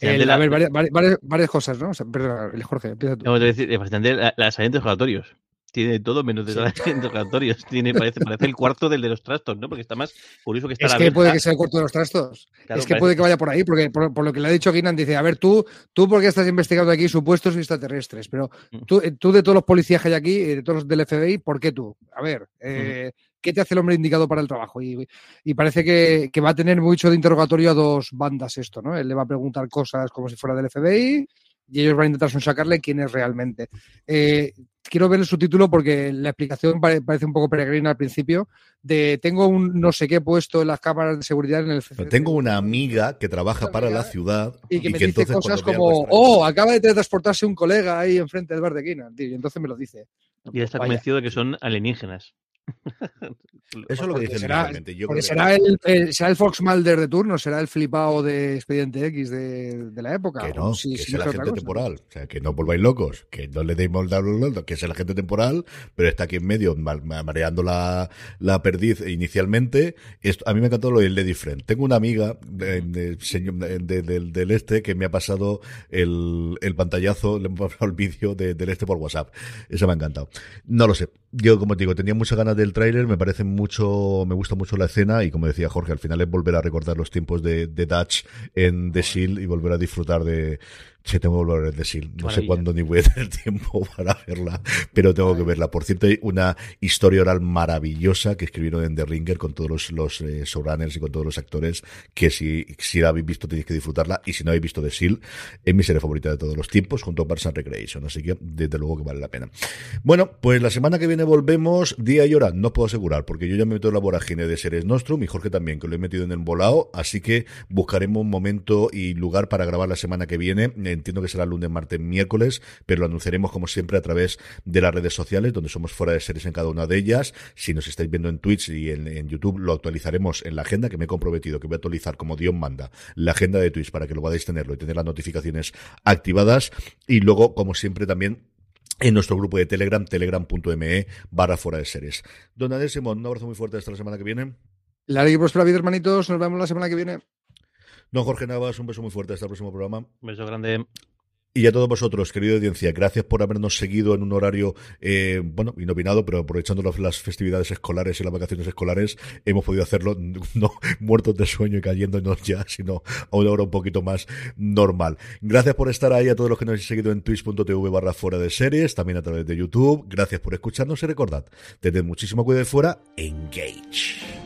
El- de la- a ver, varias, varias- varias- varias cosas, ¿no? O sea, el Jorge, empieza tú. No, te decir, de la, la de interrogatorios. Tiene todo menos de de interrogatorios. Tiene, parece, parece el cuarto del de los trastos, ¿no? Porque está más curioso que está Es la que puede que sea el cuarto de los trastos. Claro, es que parece- puede que vaya por ahí, porque por, por lo que le ha dicho Guinan, dice, a ver, tú, tú por qué estás investigando aquí supuestos extraterrestres, pero Mm. tú, eh, tú de todos los policías que hay aquí, eh, de todos los del FBI, ¿por qué tú? A ver, eh, ¿qué te hace el hombre indicado para el trabajo? Y, y parece que, que va a tener mucho de interrogatorio a dos bandas esto, ¿no? Él le va a preguntar cosas como si fuera del FBI y ellos van a intentar sacarle quién es realmente. Eh, quiero ver el subtítulo porque la explicación pare- parece un poco peregrina al principio de tengo un no sé qué puesto en las cámaras de seguridad en el CCTV Tengo una amiga que trabaja para la ciudad y que me que dice entonces cosas como, oh, acaba de teletransportarse un colega ahí enfrente del bar de tío, y entonces me lo dice. Y está Vaya. convencido de que son alienígenas. *laughs* Eso es lo que dice será. Yo porque que- será el, el- será el Fox Mulder de turno, será el flipado de Expediente X de, de la época. Que no, si- que si es el agente temporal. O sea, que no volváis locos, que no le deis molda, que es el agente temporal, pero está aquí en medio ma- ma- mareando la, la perdiz inicialmente. Esto, a mí me encantó lo del Lady Friend. Tengo una amiga de- de- de- del- del este que me ha pasado el, el pantallazo, le hemos pasado el vídeo de- del este por WhatsApp. Eso me ha encantado. No lo sé. Yo, como te digo, tenía muchas ganas del tráiler, me parece mucho, me gusta mucho la escena y como decía Jorge, al final es volver a recordar los tiempos de, de Dutch en The Shield y volver a disfrutar de, Sí, tengo que volver a Shield. No sé cuándo ni voy a tener *laughs* tiempo para verla, pero tengo que verla. Por cierto, hay una historia oral maravillosa que escribieron en The Ringer con todos los, los eh, showrunners y con todos los actores, que si, si la habéis visto tenéis que disfrutarla, y si no habéis visto The Shield, es mi serie favorita de todos los tiempos, junto a Parks and Recreation, así que desde luego que vale la pena. Bueno, pues la semana que viene volvemos día y hora, no os puedo asegurar, porque yo ya me meto en la vorágine de series Nostrum y Jorge también, que lo he metido en el volado, así que buscaremos un momento y lugar para grabar la semana que viene. Entiendo que será lunes, martes, miércoles, pero lo anunciaremos como siempre a través de las redes sociales, donde somos fuera de series en cada una de ellas. Si nos estáis viendo en Twitch y en, YouTube, lo actualizaremos en la agenda, que me he comprometido que voy a actualizar como Dios manda la agenda de Twitch para que lo podáis tenerlo y tener las notificaciones activadas. Y luego, como siempre, también en nuestro grupo de Telegram, telegram.me barra fuera de series. Don Adel Simón, un abrazo muy fuerte hasta la semana que viene. La y próspera vida, hermanitos. Nos vemos la semana que viene. Don Jorge Navas, un beso muy fuerte hasta el próximo programa. Un beso grande. Y a todos vosotros, querida audiencia, gracias por habernos seguido en un horario, eh, bueno, inopinado, pero aprovechando las festividades escolares y las vacaciones escolares, hemos podido hacerlo *laughs* no muertos de sueño y cayéndonos ya, sino a una hora un poquito más normal. Gracias por estar ahí a todos los que nos habéis seguido en twitch.tv barra fuera de series, también a través de YouTube. Gracias por escucharnos y recordad, tened muchísimo cuidado de fuera, engage.